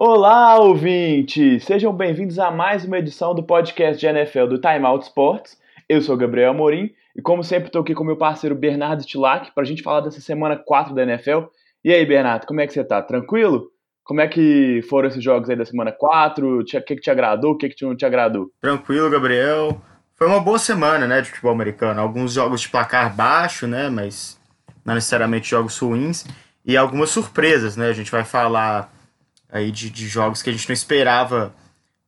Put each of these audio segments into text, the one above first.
Olá, ouvintes! Sejam bem-vindos a mais uma edição do podcast de NFL do Time Out Sports. Eu sou Gabriel Amorim e, como sempre, estou aqui com meu parceiro Bernardo Tilac para a gente falar dessa semana 4 da NFL. E aí, Bernardo, como é que você tá? Tranquilo? Como é que foram esses jogos aí da semana 4? O que, que te agradou? O que, que não te agradou? Tranquilo, Gabriel. Foi uma boa semana, né, de futebol americano. Alguns jogos de placar baixo, né, mas não necessariamente jogos ruins. E algumas surpresas, né? A gente vai falar aí de, de jogos que a gente não esperava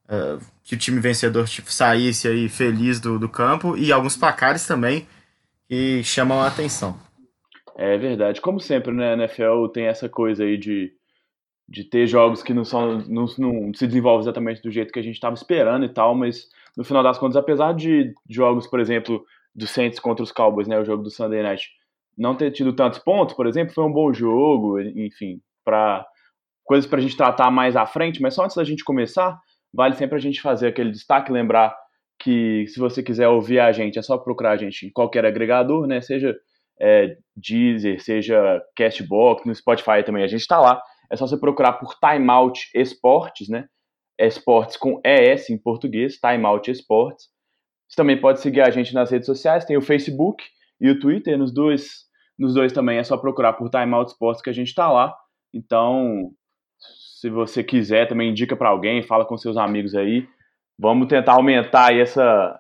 uh, que o time vencedor tipo, saísse aí feliz do, do campo e alguns placares também que chamam a atenção. É verdade. Como sempre, né, a NFL tem essa coisa aí de, de ter jogos que não, são, não, não se desenvolvem exatamente do jeito que a gente estava esperando e tal, mas no final das contas, apesar de jogos, por exemplo, do Saints contra os Cowboys, né, o jogo do Sunday Night, não ter tido tantos pontos, por exemplo, foi um bom jogo, enfim, para coisas para a gente tratar mais à frente, mas só antes da gente começar, vale sempre a gente fazer aquele destaque, lembrar que se você quiser ouvir a gente, é só procurar a gente em qualquer agregador, né? Seja é, Deezer, seja Castbox, no Spotify também, a gente está lá. É só você procurar por Timeout Esportes, né? Esportes com ES em português, Timeout Esportes. Você também pode seguir a gente nas redes sociais, tem o Facebook e o Twitter, nos dois, nos dois também é só procurar por Timeout Esportes que a gente está lá. Então, se você quiser, também indica para alguém, fala com seus amigos aí. Vamos tentar aumentar aí essa,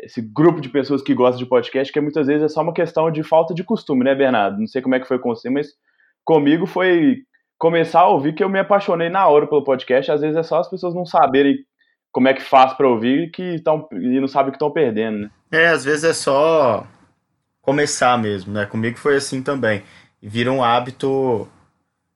esse grupo de pessoas que gostam de podcast, que muitas vezes é só uma questão de falta de costume, né, Bernardo? Não sei como é que foi com você, mas comigo foi começar a ouvir que eu me apaixonei na hora pelo podcast. Às vezes é só as pessoas não saberem como é que faz para ouvir que tão, e não sabem que estão perdendo, né? É, às vezes é só começar mesmo, né? Comigo foi assim também. Vira um hábito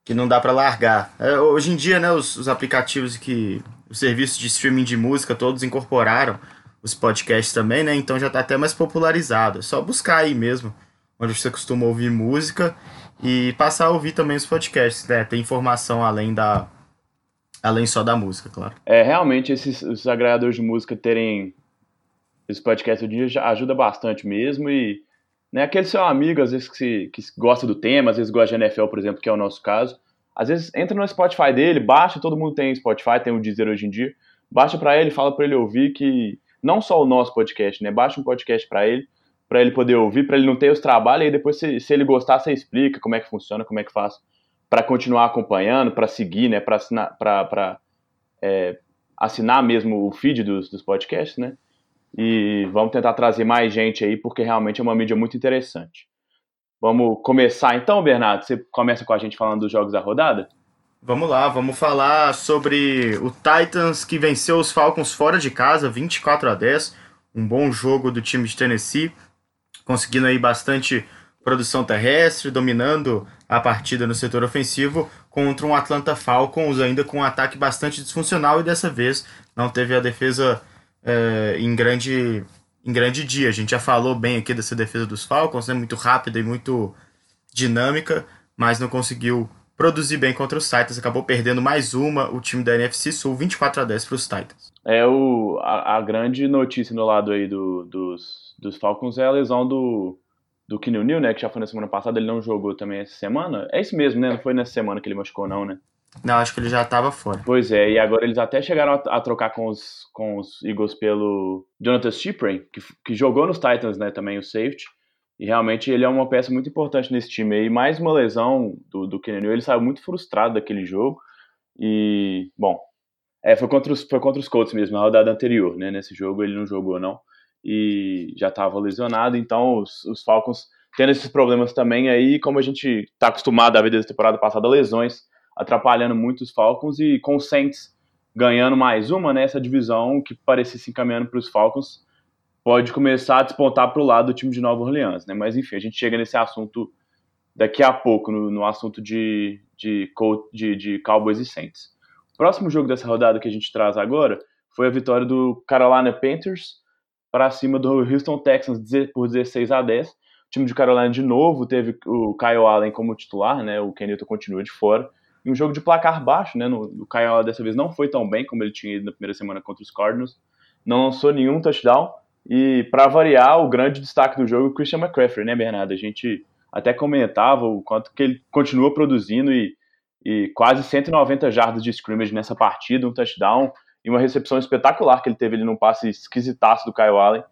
que não dá para largar. É, hoje em dia, né, os, os, aplicativos que os serviços de streaming de música todos incorporaram os podcasts também, né? Então já está até mais popularizado. É só buscar aí mesmo onde você costuma ouvir música e passar a ouvir também os podcasts, né? Tem informação além da além só da música, claro. É, realmente esses os agregadores de música terem esse podcast hoje ajuda bastante mesmo e né? Aquele seu amigo, às vezes, que, se, que gosta do tema, às vezes gosta de NFL, por exemplo, que é o nosso caso. Às vezes entra no Spotify dele, baixa, todo mundo tem Spotify, tem o Deezer hoje em dia. Baixa para ele, fala para ele ouvir que não só o nosso podcast, né? Baixa um podcast para ele, para ele poder ouvir, para ele não ter os trabalhos, e depois, se, se, ele gostar, você explica como é que funciona, como é que faz para continuar acompanhando, para seguir, né? Para assinar, é, assinar mesmo o feed dos, dos podcasts, né? E vamos tentar trazer mais gente aí, porque realmente é uma mídia muito interessante. Vamos começar então, Bernardo? Você começa com a gente falando dos jogos da rodada? Vamos lá, vamos falar sobre o Titans que venceu os Falcons fora de casa, 24 a 10. Um bom jogo do time de Tennessee, conseguindo aí bastante produção terrestre, dominando a partida no setor ofensivo contra um Atlanta Falcons ainda com um ataque bastante disfuncional e dessa vez não teve a defesa é, em, grande, em grande dia. A gente já falou bem aqui dessa defesa dos Falcons, né? muito rápida e muito dinâmica, mas não conseguiu produzir bem contra os Titans, acabou perdendo mais uma, o time da NFC Sul, 24 a 10 para os Titans. É o, a, a, grande notícia no lado aí do, dos, dos Falcons é a lesão do, do Kinil né, que já foi na semana passada, ele não jogou também essa semana. É isso mesmo, né? Não foi nessa semana que ele machucou não, né? Não, acho que ele já estava fora. Pois é, e agora eles até chegaram a, a, trocar com os, com os Eagles pelo Jonathan Cyprin, que, que jogou nos Titans, né, também o safety. E realmente ele é uma peça muito importante nesse time aí. Mais uma lesão do, do Kenny ele saiu muito frustrado daquele jogo. E, bom, é, foi, contra os, foi contra os Colts mesmo, na rodada anterior, né? Nesse jogo ele não jogou, não. E já estava lesionado, então os, os Falcons tendo esses problemas também aí, como a gente está acostumado a ver desde a temporada passada, lesões atrapalhando muito os Falcons e com o Saints ganhando mais uma, né, essa divisão que parecia se encaminhando para os Falcons pode começar a despontar para o lado do time de Nova Orleans, né? Mas enfim, a gente chega nesse assunto daqui a pouco, no, no assunto de, de, de, de Cowboys e Saints. O próximo jogo dessa rodada que a gente traz agora foi a vitória do Carolina Panthers para cima do Houston Texans por 16 a 10. O time de Carolina de novo teve o Kyle Allen como titular, né? O Kenilton continua de fora em um jogo de placar baixo, né? No, o Kyle dessa vez não foi tão bem como ele tinha ido na primeira semana contra os Cardinals. Não lançou nenhum touchdown. E para variar, o grande destaque do jogo é o Christian McCaffrey, né, Bernardo? A gente até comentava o quanto que ele continua produzindo e, e quase 190 jardas de scrimmage nessa partida, um touchdown e uma recepção espetacular que ele teve ali num passe esquisitaço do Kyle Allen.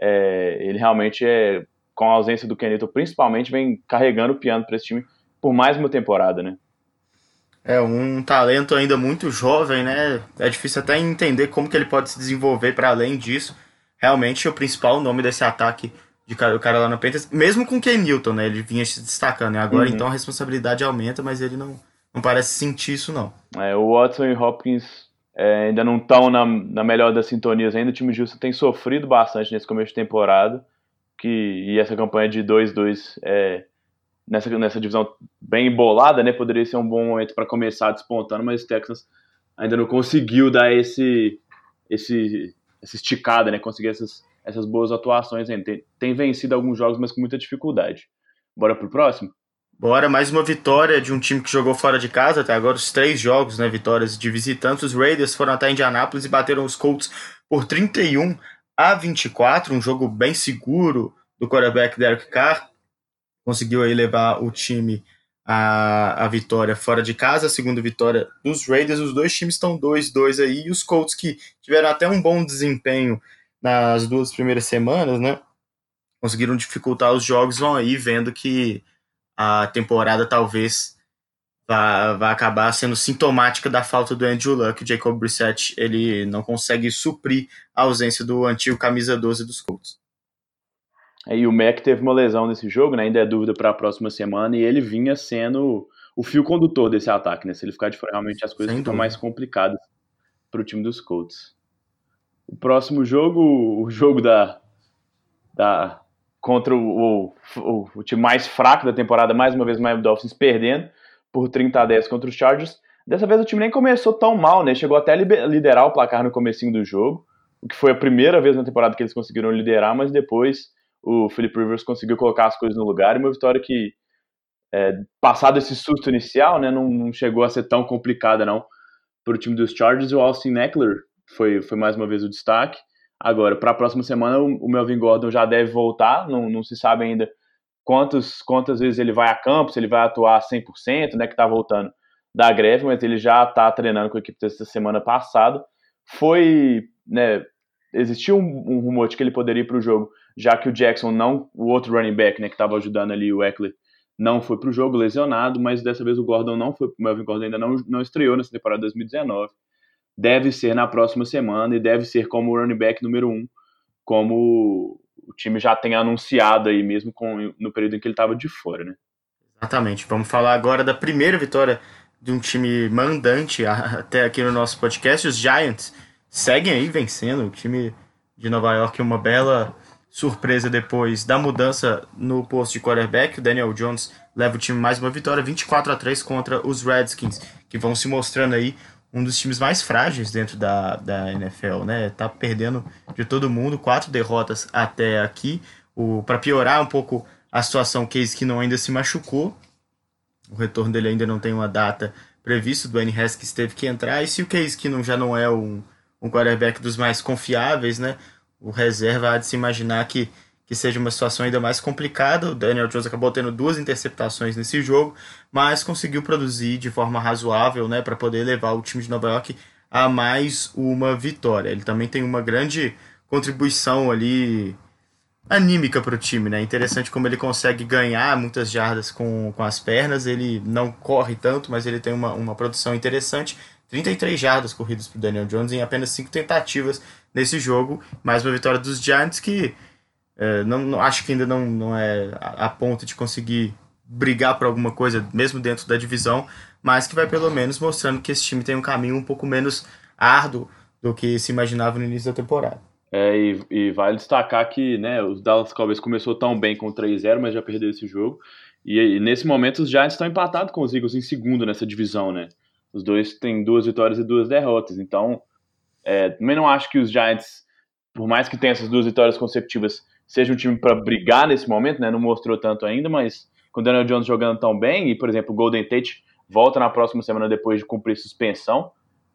É, ele realmente é, com a ausência do Kenito, principalmente, vem carregando o piano para esse time por mais uma temporada, né? É um talento ainda muito jovem, né? É difícil até entender como que ele pode se desenvolver para além disso. Realmente o principal nome desse ataque de o cara lá no Panthers, mesmo com o Ken Newton, né? Ele vinha se destacando. Né? Agora uhum. então a responsabilidade aumenta, mas ele não, não parece sentir isso não. É, o Watson e Hopkins é, ainda não estão na, na melhor das sintonias ainda. O time de Houston tem sofrido bastante nesse começo de temporada. Que, e essa campanha de 2-2 é, nessa, nessa divisão bem embolada, né? Poderia ser um bom momento para começar despontando, mas o Texas ainda não conseguiu dar esse, esse, essa esticada, né? Conseguir essas, essas boas atuações ainda. Tem, tem vencido alguns jogos, mas com muita dificuldade. Bora pro próximo? Bora, mais uma vitória de um time que jogou fora de casa, até agora os três jogos, né, vitórias de visitantes. Os Raiders foram até Indianápolis e bateram os Colts por 31 a 24, um jogo bem seguro do quarterback Derek Carr conseguiu aí levar o time à, à vitória fora de casa, a segunda vitória dos Raiders. Os dois times estão 2-2 aí, e os Colts que tiveram até um bom desempenho nas duas primeiras semanas, né? Conseguiram dificultar os jogos, vão aí vendo que a temporada talvez vá, vá acabar sendo sintomática da falta do Andrew Luck. O Jacob Brissett ele não consegue suprir a ausência do antigo camisa 12 dos Colts. E o Mac teve uma lesão nesse jogo, né? ainda é dúvida para a próxima semana, e ele vinha sendo o fio condutor desse ataque, né? Se ele ficar de fora, realmente as coisas Sem ficam dúvida. mais complicadas para o time dos Colts. O próximo jogo, o jogo da, da contra o, o, o, time mais fraco da temporada, mais uma vez o Miami Dolphins perdendo por 30 a 10 contra os Chargers. Dessa vez o time nem começou tão mal, né? Chegou até a liderar o placar no comecinho do jogo, o que foi a primeira vez na temporada que eles conseguiram liderar, mas depois o Philip Rivers conseguiu colocar as coisas no lugar e uma vitória que, é, passado esse susto inicial, né, não, não, chegou a ser tão complicada não para o time dos Chargers. O Austin Eckler foi, foi mais uma vez o destaque. Agora, para a próxima semana, o, Melvin Gordon já deve voltar, não, não se sabe ainda quantos, quantas vezes ele vai a campo, se ele vai atuar 100%, né, que está voltando da greve, mas ele já está treinando com a equipe dessa semana passada. Foi, né, existiu um, um rumor de que ele poderia ir para o jogo já que o Jackson não, o outro running back, né, que estava ajudando ali o Eckler, não foi para o jogo lesionado, mas dessa vez o Gordon não foi, o Melvin Gordon ainda não, não estreou nessa temporada 2019. Deve ser na próxima semana e deve ser como running back número um, como o time já tem anunciado aí mesmo com, no período em que ele estava de fora, né? Exatamente. Vamos falar agora da primeira vitória de um time mandante até aqui no nosso podcast. Os Giants seguem aí vencendo. O time de Nova York é uma bela surpresa depois da mudança no posto de quarterback. O Daniel Jones leva o time mais uma vitória, 24 a 3 contra os Redskins, que vão se mostrando aí um dos times mais frágeis dentro da, da NFL, né? Tá perdendo de todo mundo, quatro derrotas até aqui. O para piorar um pouco a situação, Case que não ainda se machucou. O retorno dele ainda não tem uma data prevista. O Dwayne Haskins teve que entrar. E se o Case que não já não é um, um quarterback dos mais confiáveis, né? o reserva há de se imaginar que, que seja uma situação ainda mais complicada. O Daniel Jones acabou tendo duas interceptações nesse jogo, mas conseguiu produzir de forma razoável né, para poder levar o time de Nova York a mais uma vitória. Ele também tem uma grande contribuição ali anímica para o time, né? Interessante como ele consegue ganhar muitas jardas com, com as pernas. Ele não corre tanto, mas ele tem uma, uma produção interessante. 33 jardas corridas para Daniel Jones em apenas 5 tentativas nesse jogo. Mais uma vitória dos Giants que é, não, não, acho que ainda não, não é a, a, ponto de conseguir brigar por alguma coisa, mesmo dentro da divisão, mas que vai pelo menos mostrando que esse time tem um caminho um pouco menos árduo do que se imaginava no início da temporada. É, e, e vale destacar que né, os Dallas Cowboys começou tão bem com 3-0, mas já perdeu esse jogo. E, e, nesse momento os Giants estão empatados com os Eagles em segundo nessa divisão, né? Os dois têm duas vitórias e duas derrotas. Então, é, também não acho que os Giants, por mais que tenha essas duas vitórias consecutivas, seja um time para brigar nesse momento, né? Não mostrou tanto ainda, mas com o Daniel Jones jogando tão bem, e por exemplo, o Golden Tate volta na próxima semana depois de cumprir suspensão.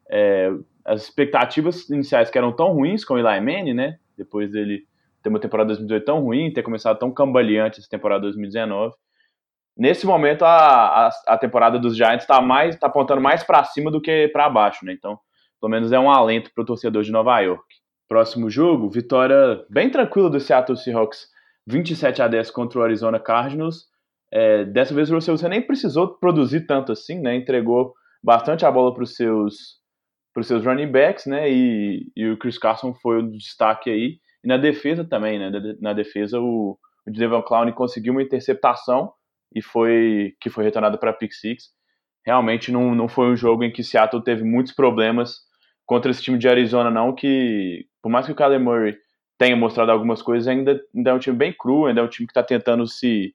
É, as expectativas iniciais que eram tão ruins com o Eli Manning, né? Depois dele ter uma temporada 2018 tão ruim, ter começado tão cambaleante essa temporada 2019, nesse momento a, a, a temporada dos Giants está mais tá apontando mais para cima do que para baixo, né? Então, pelo menos é um alento para o torcedor de Nova York. Próximo jogo, vitória bem tranquila do Seattle Seahawks, 27 a 10 contra o Arizona Cardinals. É, dessa vez o Russell nem precisou produzir tanto assim, né? Entregou bastante a bola para os seus para os seus running backs, né? E, e, o Chris Carson foi o destaque aí. E na defesa também, né? Na defesa o, o Devon Clown conseguiu uma interceptação e foi que foi retornada para pick six. Realmente não, não foi um jogo em que Seattle teve muitos problemas contra esse time de Arizona não, que por mais que o Kyler Murray tenha mostrado algumas coisas, ainda, ainda é um time bem cru, ainda é um time que está tentando se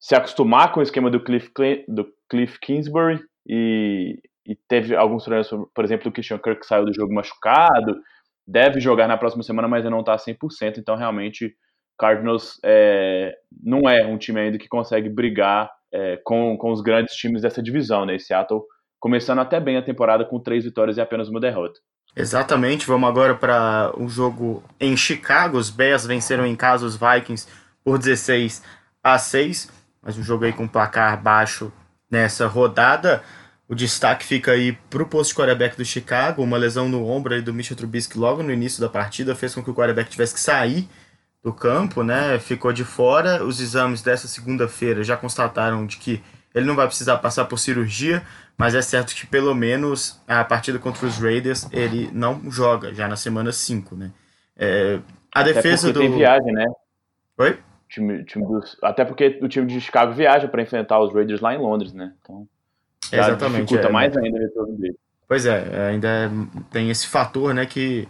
se acostumar com o esquema do Cliff, do Cliff Kingsbury e, e teve alguns problemas, por exemplo, o Christian Kirk saiu do jogo machucado, deve jogar na próxima semana, mas ainda não está 100%, então realmente Cardinals é, não é um time ainda que consegue brigar é, com, com os grandes times dessa divisão, né? Seattle começando até bem a temporada com três vitórias e apenas uma derrota. Exatamente, vamos agora para o um jogo em Chicago. Os Bears venceram em casa os Vikings por 16 a 6, mas um jogo aí com placar baixo nessa rodada. O destaque fica aí para o posto de quarterback do Chicago. Uma lesão no ombro aí do Mitchell Trubisky logo no início da partida fez com que o quarterback tivesse que sair do campo, né? Ficou de fora. Os exames dessa segunda-feira já constataram de que ele não vai precisar passar por cirurgia, mas é certo que pelo menos a partida contra os Raiders ele não joga já na semana 5, né? É, a Até defesa do. Tem viagem, né? Oi? Time, time dos... Até porque o time de Chicago viaja para enfrentar os Raiders lá em Londres, né? Então. Exatamente. Dificulta é, mais ainda o retorno dele. Pois é, ainda tem esse fator, né, que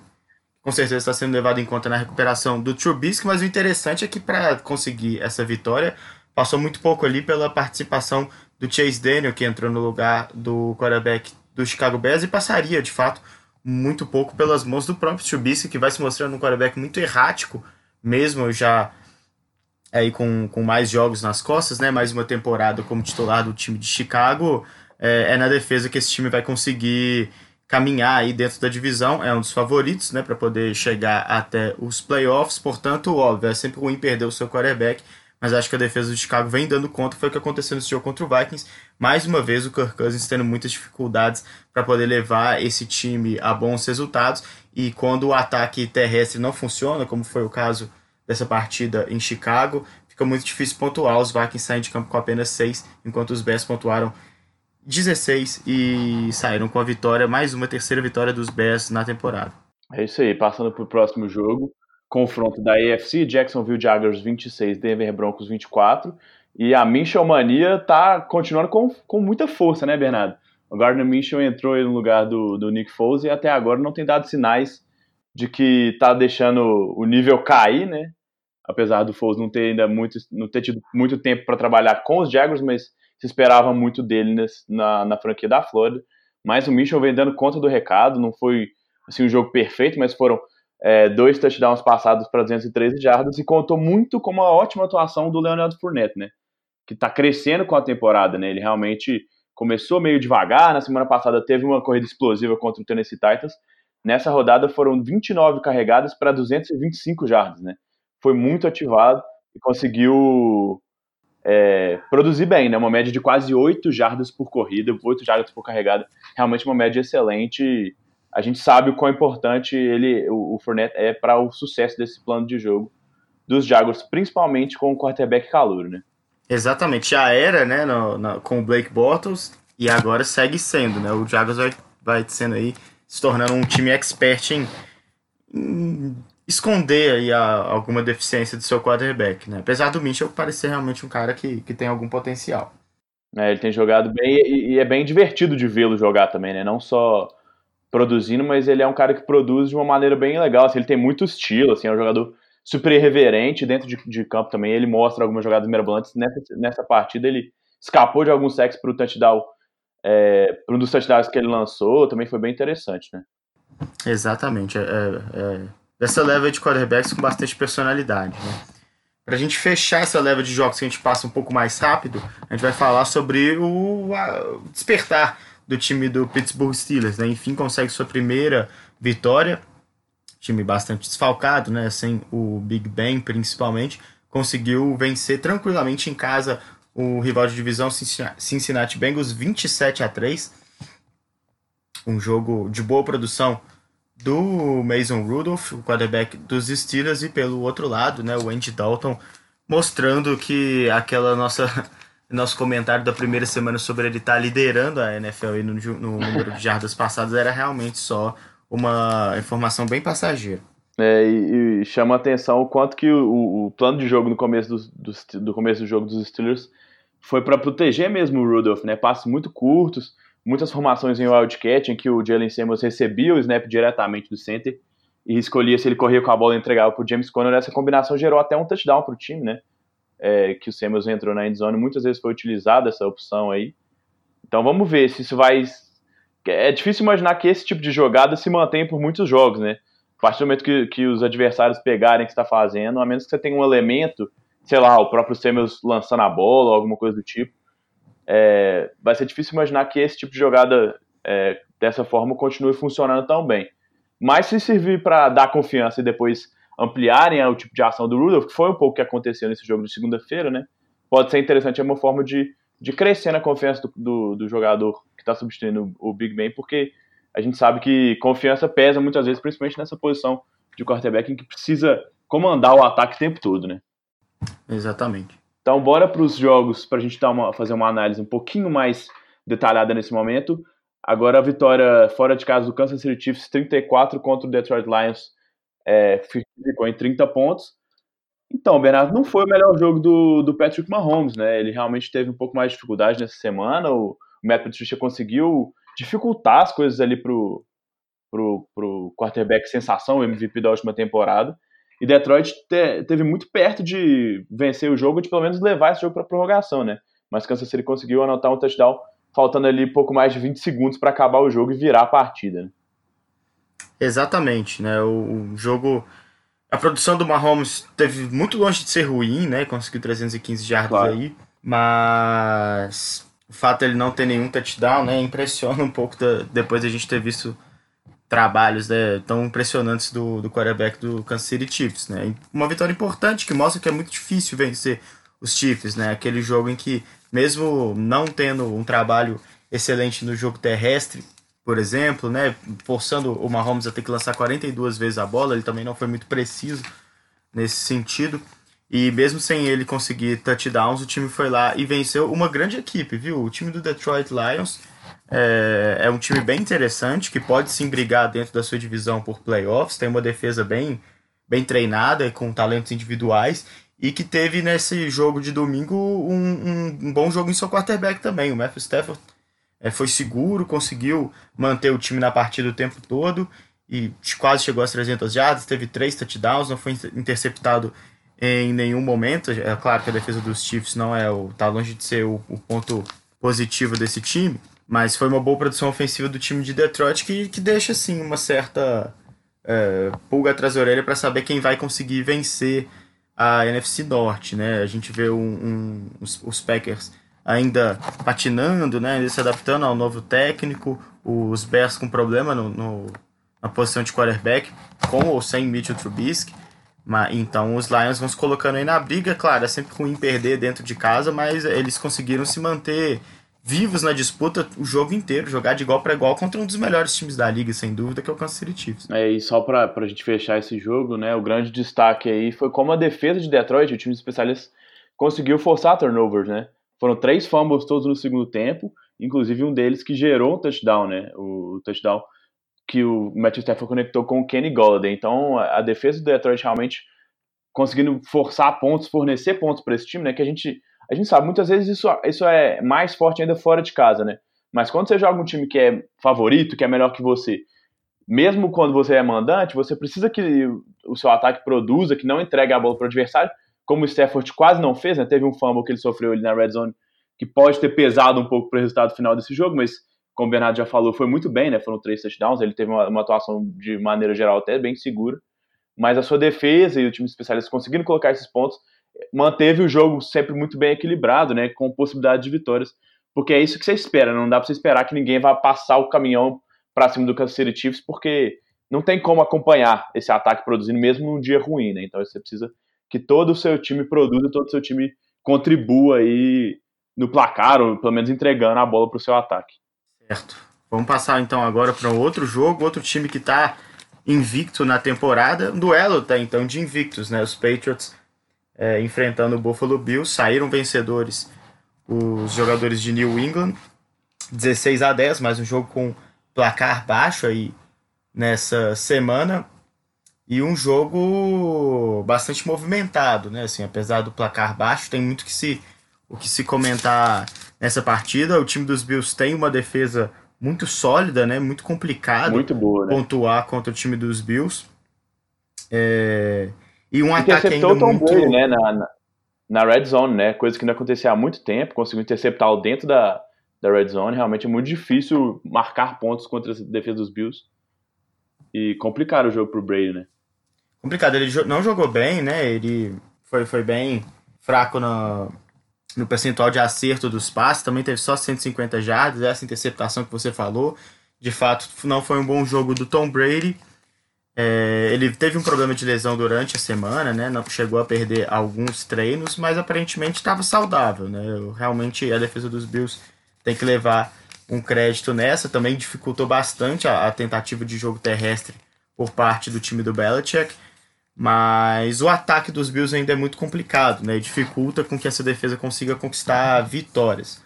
com certeza está sendo levado em conta na recuperação do Trubisky, mas o interessante é que para conseguir essa vitória, passou muito pouco ali pela participação do Chase Daniel, que entrou no lugar do quarterback do Chicago Bears, e passaria, de fato, muito pouco pelas mãos do próprio Trubisky, que vai se mostrando um quarterback muito errático, mesmo já aí com, com mais jogos nas costas, né? Mais uma temporada como titular do time de Chicago. É, é na defesa que esse time vai conseguir caminhar aí dentro da divisão, é um dos favoritos, né, para poder chegar até os playoffs, portanto, óbvio, é sempre ruim perder o seu quarterback, mas acho que a defesa do Chicago vem dando conta, foi o que aconteceu nesse jogo contra o Vikings, mais uma vez o Kirk Cousins tendo muitas dificuldades para poder levar esse time a bons resultados, e quando o ataque terrestre não funciona, como foi o caso dessa partida em Chicago, fica muito difícil pontuar, os Vikings saem de campo com apenas 6, enquanto os Bears pontuaram 16 e saíram com a vitória, mais uma terceira vitória dos Bears na temporada. É isso aí, passando para o próximo jogo, confronto da AFC, Jacksonville Jaguars 26, Denver Broncos 24, e a Minshew Mania tá continuando com, com muita força, né, Bernardo? O Gardner Minshew entrou no lugar do, do Nick Foles e até agora não tem dado sinais de que tá deixando o nível cair, né? Apesar do Foles não ter ainda muito, não ter tido muito tempo para trabalhar com os Jaguars, mas se esperava muito dele nesse, na, na franquia da Flórida. Mas o Mitchell vem dando conta do recado, não foi assim, um jogo perfeito, mas foram é, dois touchdowns passados para 213 jardas e contou muito com uma ótima atuação do Leonardo Fournette, né? Que está crescendo com a temporada, né? Ele realmente começou meio devagar, na semana passada teve uma corrida explosiva contra o Tennessee Titans. Nessa rodada foram 29 carregadas para 225 jardas, né? Foi muito ativado e conseguiu é, produzir bem, né? Uma média de quase 8 jardas por corrida, 8 jardas por carregada. Realmente uma média excelente. A gente sabe o quão importante ele, o, o Fournette é para o sucesso desse plano de jogo dos Jaguars, principalmente com o quarterback calor, né? Exatamente, já era, né, no, no, com o Blake Bortles e agora segue sendo, né? O Jaguars vai, vai sendo aí, se tornando um time expert em, em esconder aí a, alguma deficiência do seu quarterback, né? Apesar do Mitchell parecer realmente um cara que, que tem algum potencial. É, ele tem jogado bem e, e é bem divertido de vê-lo jogar também, né? Não só produzindo, mas ele é um cara que produz de uma maneira bem legal. Assim, ele tem muito estilo, assim, é um jogador super irreverente dentro de, de campo também. Ele mostra algumas jogadas mirabolantes. Nessa, nessa partida ele escapou de alguns sacks para o touchdown, é, para um dos touchdowns que ele lançou, também foi bem interessante, né? Exatamente. É, é, dessa leva de quarterbacks com bastante personalidade. Né? Para a gente fechar essa leva de jogos que a gente passa um pouco mais rápido, a gente vai falar sobre o, despertar do time do Pittsburgh Steelers. Né? Enfim, consegue sua primeira vitória. Time bastante desfalcado, né? sem o Big Ben principalmente. Conseguiu vencer tranquilamente em casa o rival de divisão Cincinnati Bengals 27 a 3. Um jogo de boa produção do Mason Rudolph, o quarterback dos Steelers, e pelo outro lado, né, o Andy Dalton, mostrando que aquela nossa nosso comentário da primeira semana sobre ele estar tá liderando a NFL no, no número de jardas passadas era realmente só uma informação bem passageira. É, e, e, chama a atenção o quanto que o, o plano de jogo no começo do, do, do começo do jogo dos Steelers foi para proteger mesmo o Rudolph, né? Passos muito curtos, muitas formações em wildcat, em que o Jalen Samuels recebia o snap diretamente do center e escolhia se ele corria com a bola e entregava para o James Conner. Essa combinação gerou até um touchdown para o time, né? É, que o Samuels entrou na endzone, muitas vezes foi utilizada essa opção aí. Então vamos ver se isso vai. É difícil imaginar que esse tipo de jogada se mantém por muitos jogos, né? A partir do momento que, que os adversários pegarem o que está fazendo, a menos que você tenha um elemento, sei lá, o próprio Samuels lançando a bola ou alguma coisa do tipo, é, vai ser difícil imaginar que esse tipo de jogada é, dessa forma continue funcionando tão bem. Mas se servir para dar confiança e depois ampliarem o tipo de ação do Rudolph, que foi um pouco o que aconteceu nesse jogo de segunda-feira, né? Pode ser interessante, é uma forma de, de crescer na confiança do, do, do jogador que está substituindo o Big Ben, porque a gente sabe que confiança pesa muitas vezes, principalmente nessa posição de quarterback em que precisa comandar o ataque o tempo todo, né? Exatamente. Então, bora para os jogos para a gente dar uma, fazer uma análise um pouquinho mais detalhada nesse momento. Agora a vitória fora de casa do Kansas City Chiefs 34 contra o Detroit Lions é, ficou em 30 pontos. Então, Bernardo, não foi o melhor jogo do, do Patrick Mahomes, né? Ele realmente teve um pouco mais de dificuldade nessa semana. O, Matt Patricia conseguiu dificultar as coisas ali pro, pro, pro quarterback sensação, o MVP da última temporada. E Detroit te, teve muito perto de vencer o jogo, de pelo menos levar esse jogo para prorrogação, né? Mas Kansas City conseguiu anotar um touchdown, faltando ali pouco mais de 20 segundos para acabar o jogo e virar a partida. Né? Exatamente, né? O, o, jogo. A produção do Mahomes teve muito longe de ser ruim, né? Conseguiu 315 jardas claro. aí. Mas o fato de ele não ter nenhum touchdown, né? Impressiona um pouco da, depois de a gente ter visto trabalhos né, tão impressionantes do, do quarterback do Kansas City Chiefs, né? Uma vitória importante que mostra que é muito difícil vencer os Chiefs, né? Aquele jogo em que, mesmo não tendo um trabalho excelente no jogo terrestre, por exemplo, né? Forçando o Mahomes a ter que lançar 42 vezes a bola, ele também não foi muito preciso nesse sentido. E mesmo sem ele conseguir touchdowns, o time foi lá e venceu uma grande equipe, viu? O time do Detroit Lions é, é um time bem interessante, que pode sim brigar dentro da sua divisão por playoffs, tem uma defesa bem, bem treinada e com talentos individuais, e que teve nesse jogo de domingo um, um, um bom jogo em seu quarterback também. O Matthew Stafford é, foi seguro, conseguiu manter o time na partida o tempo todo e quase chegou às 300 jardas, teve três touchdowns, não foi interceptado em nenhum momento. É claro que a defesa dos Chiefs não é o tá longe de ser o, o ponto positivo desse time, mas foi uma boa produção ofensiva do time de Detroit que, que deixa, assim, uma certa é, pulga atrás da orelha para saber quem vai conseguir vencer a NFC Norte, né? A gente vê um, um, os, os, Packers ainda patinando, né? se adaptando ao novo técnico, os Bears com problema no, no, na posição de quarterback, com ou sem Mitchell Trubisky. Mas, então os Lions vão se colocando aí na briga, claro, é sempre ruim perder dentro de casa, mas eles conseguiram se manter vivos na disputa o jogo inteiro, jogar de igual para igual contra um dos melhores times da liga, sem dúvida, que é o Kansas City Chiefs. É, e só para a gente fechar esse jogo, né, o grande destaque aí foi como a defesa de Detroit, o time de especialistas, conseguiu forçar turnovers, né? Foram três fumbles todos no segundo tempo, inclusive um deles que gerou um touchdown, né? O, touchdown que o Matthew Stafford conectou com o Kenny Golladay. Então, a, a defesa do Detroit realmente conseguindo forçar pontos, fornecer pontos para esse time, né? Que a gente a gente sabe, muitas vezes isso, isso é mais forte ainda fora de casa, né? Mas quando você joga um time que é favorito, que é melhor que você, mesmo quando você é mandante, você precisa que o seu ataque produza, que não entregue a bola para o adversário, como o Stafford quase não fez, né? Teve um fumble que ele sofreu ali na red zone, que pode ter pesado um pouco para o resultado final desse jogo, mas como o Bernardo já falou, foi muito bem, né? Foram três touchdowns, ele teve uma, uma atuação de maneira geral até bem segura, mas a sua defesa e o time de especialistas conseguindo colocar esses pontos manteve o jogo sempre muito bem equilibrado, né, com possibilidade de vitórias, porque é isso que você espera, não dá para você esperar que ninguém vá passar o caminhão para cima do Kansas City Chiefs, porque não tem como acompanhar esse ataque produzindo mesmo num dia ruim, né? Então você precisa que todo o seu time produza, todo o seu time contribua aí no placar, ou pelo menos entregando a bola para o seu ataque. Certo. Vamos passar então agora para outro jogo, outro time que está invicto na temporada. Um duelo tá então de invictos, né? Os Patriots é, enfrentando o Buffalo Bills, saíram vencedores os jogadores de New England, 16 a 10, mais um jogo com placar baixo aí nessa semana e um jogo bastante movimentado, né? Assim, apesar do placar baixo, tem muito que se o que se comentar nessa partida. O time dos Bills tem uma defesa muito sólida, né? Muito complicado muito boa, né? pontuar contra o time dos Bills. É... E um ataque ainda muito... Brady, né? Na, na, na, red zone, né? Coisa que não acontecia há muito tempo. Conseguiu interceptá-lo dentro da, da red zone. Realmente é muito difícil marcar pontos contra a defesa dos Bills. E complicar o jogo pro Brady, né? Complicado. Ele não jogou bem, né? Ele foi, foi bem fraco no, no percentual de acerto dos passes. Também teve só 150 jardas. Essa interceptação que você falou. De fato, não foi um bom jogo do Tom Brady. É, ele teve um problema de lesão durante a semana, né? Não chegou a perder alguns treinos, mas aparentemente estava saudável, né? Realmente a defesa dos Bills tem que levar um crédito nessa. Também dificultou bastante a, a tentativa de jogo terrestre por parte do time do Belichick. Mas o ataque dos Bills ainda é muito complicado, né? dificulta com que essa defesa consiga conquistar vitórias.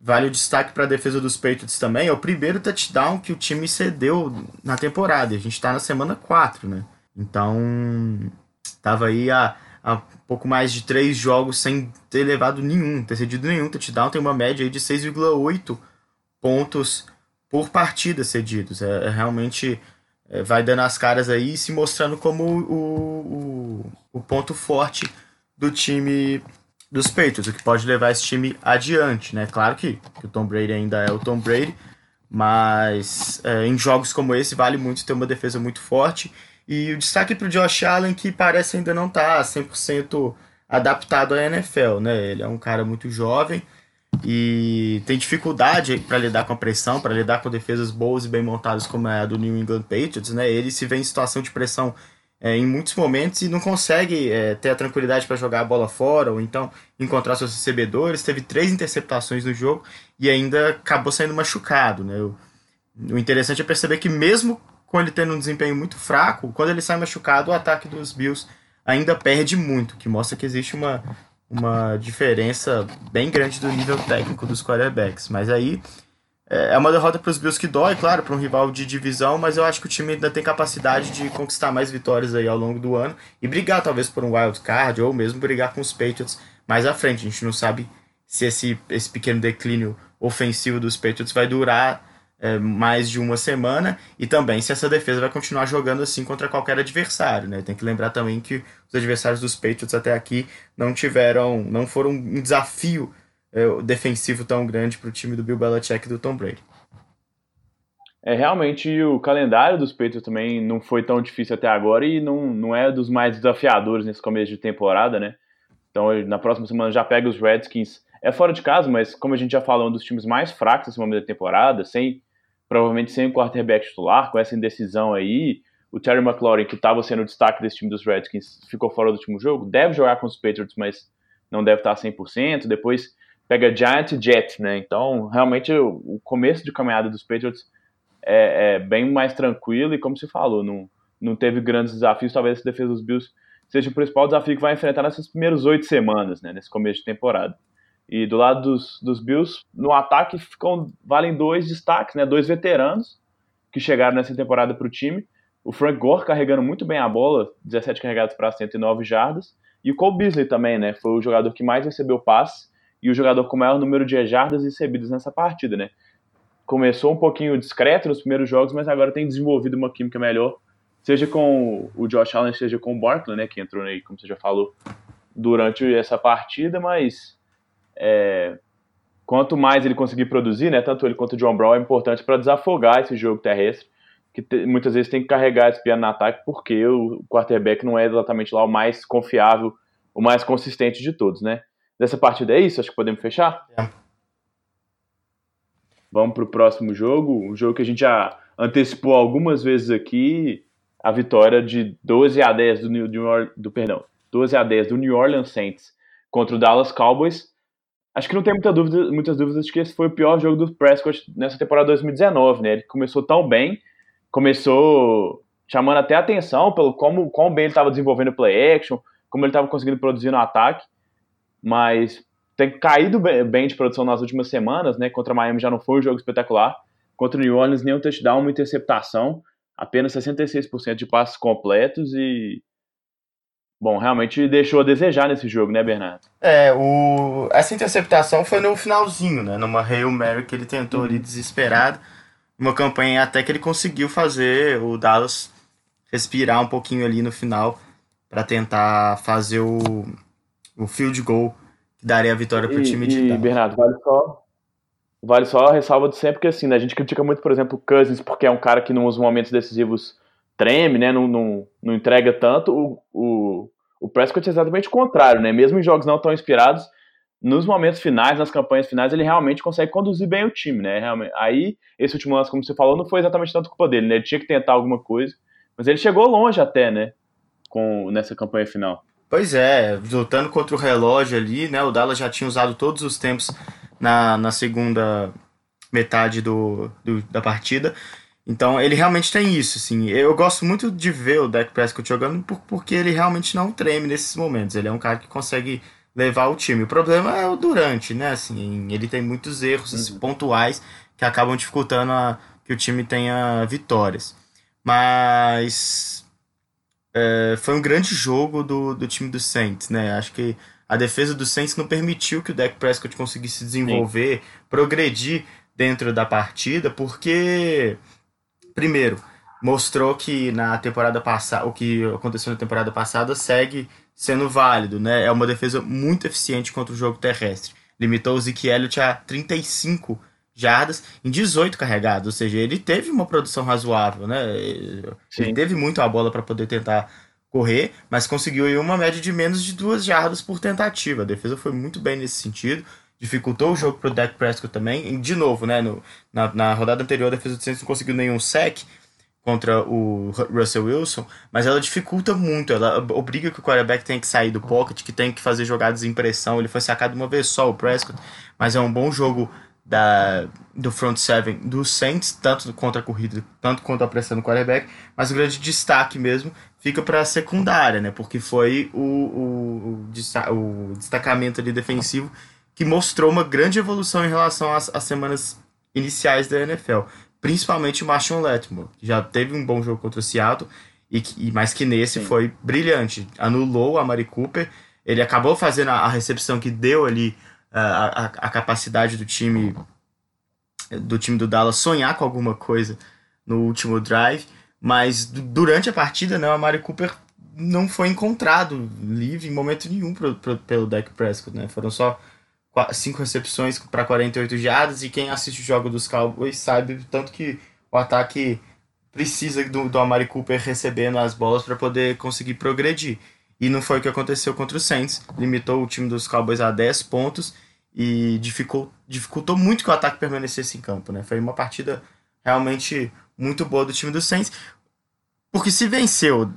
Vale o destaque para a defesa dos Patriots também. É o primeiro touchdown que o time cedeu na temporada. A gente está na semana 4, né? Então, tava aí há pouco mais de três jogos sem ter levado nenhum, ter cedido nenhum touchdown. Tem uma média aí de 6,8 pontos por partida cedidos. É, é realmente é, vai dando as caras aí se mostrando como o, o, o ponto forte do time dos Patriots, o que pode levar esse time adiante, né? Claro que, que o Tom Brady ainda é o Tom Brady, mas é, em jogos como esse vale muito ter uma defesa muito forte. E o destaque para o Josh Allen, que parece ainda não estar tá 100% adaptado à NFL, né? Ele é um cara muito jovem e tem dificuldade para lidar com a pressão, para lidar com defesas boas e bem montadas como é a do New England Patriots, né? Ele se vê em situação de pressão é, em muitos momentos e não consegue é, ter a tranquilidade para jogar a bola fora ou então encontrar seus recebedores. Teve três interceptações no jogo e ainda acabou saindo machucado. Né? O, o interessante é perceber que, mesmo com ele tendo um desempenho muito fraco, quando ele sai machucado, o ataque dos Bills ainda perde muito, que mostra que existe uma, uma diferença bem grande do nível técnico dos quarterbacks. Mas aí é, é uma derrota para os Bills que dói, claro, para um rival de divisão, mas eu acho que o time ainda tem capacidade de conquistar mais vitórias aí ao longo do ano e brigar talvez por um wild card ou mesmo brigar com os Patriots mais à frente. A gente não sabe se esse, esse pequeno declínio ofensivo dos Patriots vai durar é, mais de uma semana e também se essa defesa vai continuar jogando assim contra qualquer adversário, né? Tem que lembrar também que os adversários dos Patriots até aqui não tiveram, não foram um desafio defensivo tão grande para o time do Bill Belichick e do Tom Brady. É, realmente o calendário dos Patriots também não foi tão difícil até agora e não, não é dos mais desafiadores nesse começo de temporada, né? Então na próxima semana já pega os Redskins. É fora de casa, mas como a gente já falou, um dos times mais fracos nesse momento da temporada, sem provavelmente sem o quarterback titular, com essa indecisão aí. O Terry McLaurin, que estava sendo o destaque desse time dos Redskins, ficou fora do último jogo. Deve jogar com os Patriots, mas não deve estar 100%. Depois pega Giant e Jet, né? Então, realmente, o, começo de caminhada dos Patriots é, é, bem mais tranquilo e, como se falou, não, não teve grandes desafios. Talvez essa defesa dos Bills seja o principal desafio que vai enfrentar nessas primeiras oito semanas, né? Nesse começo de temporada. E do lado dos, dos Bills, no ataque ficam, valem dois destaques, né? Dois veteranos que chegaram nessa temporada para o time. O Frank Gore carregando muito bem a bola, 17 carregados para 109 jardas. E o Cole Beasley também, né? Foi o jogador que mais recebeu passes e o jogador com maior número de jardas recebidas nessa partida, né? Começou um pouquinho discreto nos primeiros jogos, mas agora tem desenvolvido uma química melhor, seja com o Josh Allen, seja com o Barkley, né, que entrou aí, como você já falou, durante essa partida, mas é, quanto mais ele conseguir produzir, né, tanto ele quanto o John Brown é importante para desafogar esse jogo terrestre, que te, muitas vezes tem que carregar esse piano no ataque, porque o quarterback não é exatamente lá o mais confiável, o mais consistente de todos, né? Dessa partida é isso? Acho que podemos fechar? É. Vamos para o próximo jogo, um jogo que a gente já antecipou algumas vezes aqui, a vitória de 12 a 10 do, New, do, perdão, 12 a 10 do New Orleans Saints contra o Dallas Cowboys. Acho que não tem muita dúvida, muitas dúvidas de que esse foi o pior jogo do Prescott nessa temporada 2019, né? Ele começou tão bem, começou chamando até atenção pelo como, como bem ele estava desenvolvendo play action, como ele estava conseguindo produzir no ataque, mas tem caído bem de produção nas últimas semanas, né? Contra Miami já não foi um jogo espetacular. Contra o New Orleans, nenhum touchdown, uma interceptação, apenas 66% de passes completos e. Bom, realmente deixou a desejar nesse jogo, né, Bernardo? É, o... essa interceptação foi no finalzinho, né? Numa Hail Mary que ele tentou ali desesperado. Uma campanha até que ele conseguiu fazer o Dallas respirar um pouquinho ali no final para tentar fazer o, o field goal que daria a vitória para o time de E, Dallas. Bernardo, vale só, vale só a ressalva de sempre que assim, né, a gente critica muito, por exemplo, o Cousins, porque é um cara que nos momentos decisivos treme, né, não, não, não entrega tanto. O, o, o Prescott é exatamente o contrário, né, mesmo em jogos não tão inspirados, nos momentos finais, nas campanhas finais, ele realmente consegue conduzir bem o time, né, realmente. Aí, esse último lance, como você falou, não foi exatamente tanto culpa dele, né, ele tinha que tentar alguma coisa, mas ele chegou longe até, né, com, nessa campanha final. Pois é, lutando contra o relógio ali, né? O Dallas já tinha usado todos os tempos na, na segunda metade do, do, da partida. Então ele realmente tem isso, assim. Eu gosto muito de ver o Dak Prescott jogando por, porque ele realmente não treme nesses momentos. Ele é um cara que consegue levar o time. O problema é o durante, né? Assim, ele tem muitos erros assim, Uhum. pontuais que acabam dificultando a, que o time tenha vitórias. Mas é, foi um grande jogo do, do time do Saints, né? Acho que a defesa do Saints não permitiu que o Dak Prescott conseguisse desenvolver, progredir dentro da partida, porque primeiro mostrou que na temporada passada, o que aconteceu na temporada passada segue sendo válido, né? É uma defesa muito eficiente contra o jogo terrestre. Limitou o Zeke Elliott a 35 jardas em 18 carregados, ou seja, ele teve uma produção razoável, né? Sim. Ele teve muito a bola para poder tentar correr, mas conseguiu aí uma média de menos de duas jardas por tentativa. A defesa foi muito bem nesse sentido, dificultou o jogo pro Dak Prescott também. E, de novo, né, no, na, na rodada anterior a defesa do Saints não conseguiu nenhum sec contra o Russell Wilson, mas ela dificulta muito, ela obriga que o quarterback tenha que sair do pocket, que tem que fazer jogadas em pressão. Ele foi sacado uma vez só, o Prescott, mas é um bom jogo da, do front seven do Saints, tanto contra a corrida, tanto quanto a pressão do quarterback, mas o grande destaque mesmo fica para a secundária, né? Porque foi o, o, o, o destacamento ali defensivo que mostrou uma grande evolução em relação às, às semanas iniciais da NFL. Principalmente o Marshawn Letmore, que já teve um bom jogo contra o Seattle, e, e mas que nesse Sim. foi brilhante. Anulou a Mari Cooper, ele acabou fazendo a, a recepção que deu ali a, a, capacidade do time do time do Dallas sonhar com alguma coisa no último drive, mas du- durante a partida, né, o Amari Cooper não foi encontrado livre em momento nenhum pro, pro, pelo Dak Prescott, né? Foram só cinco recepções para 48 jardas e quem assiste o jogo dos Cowboys sabe tanto que o ataque precisa do, do Amari Cooper recebendo as bolas para poder conseguir progredir. E não foi o que aconteceu contra o Saints. Limitou o time dos Cowboys a 10 pontos e dificul, dificultou muito que o ataque permanecesse em campo. Né? Foi uma partida realmente muito boa do time do Saints. Porque se venceu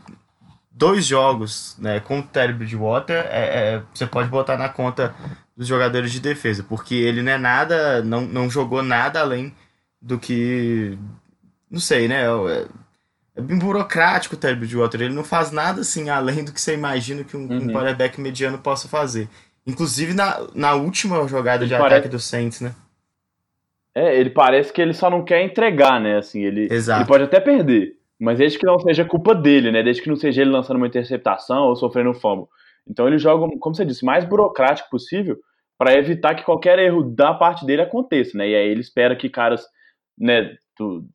dois jogos né, com o Terry Bridgewater, é, é, você pode botar na conta dos jogadores de defesa. Porque ele não é nada, não, não jogou nada além do que. Não sei, né? É, bem burocrático o Terry Bridgewater. Ele não faz nada assim além do que você imagina que um, um Uhum. quarterback mediano possa fazer. Inclusive na, na última jogada de Ele ataque parece- do Saints, né? É, ele parece que ele só não quer entregar, né? Assim, ele, Exato. ele pode até perder, mas desde que não seja culpa dele, né? Desde que não seja ele lançando uma interceptação ou sofrendo um fumble. Então ele joga, como você disse, mais burocrático possível para evitar que qualquer erro da parte dele aconteça, né? E aí ele espera que caras, né, do-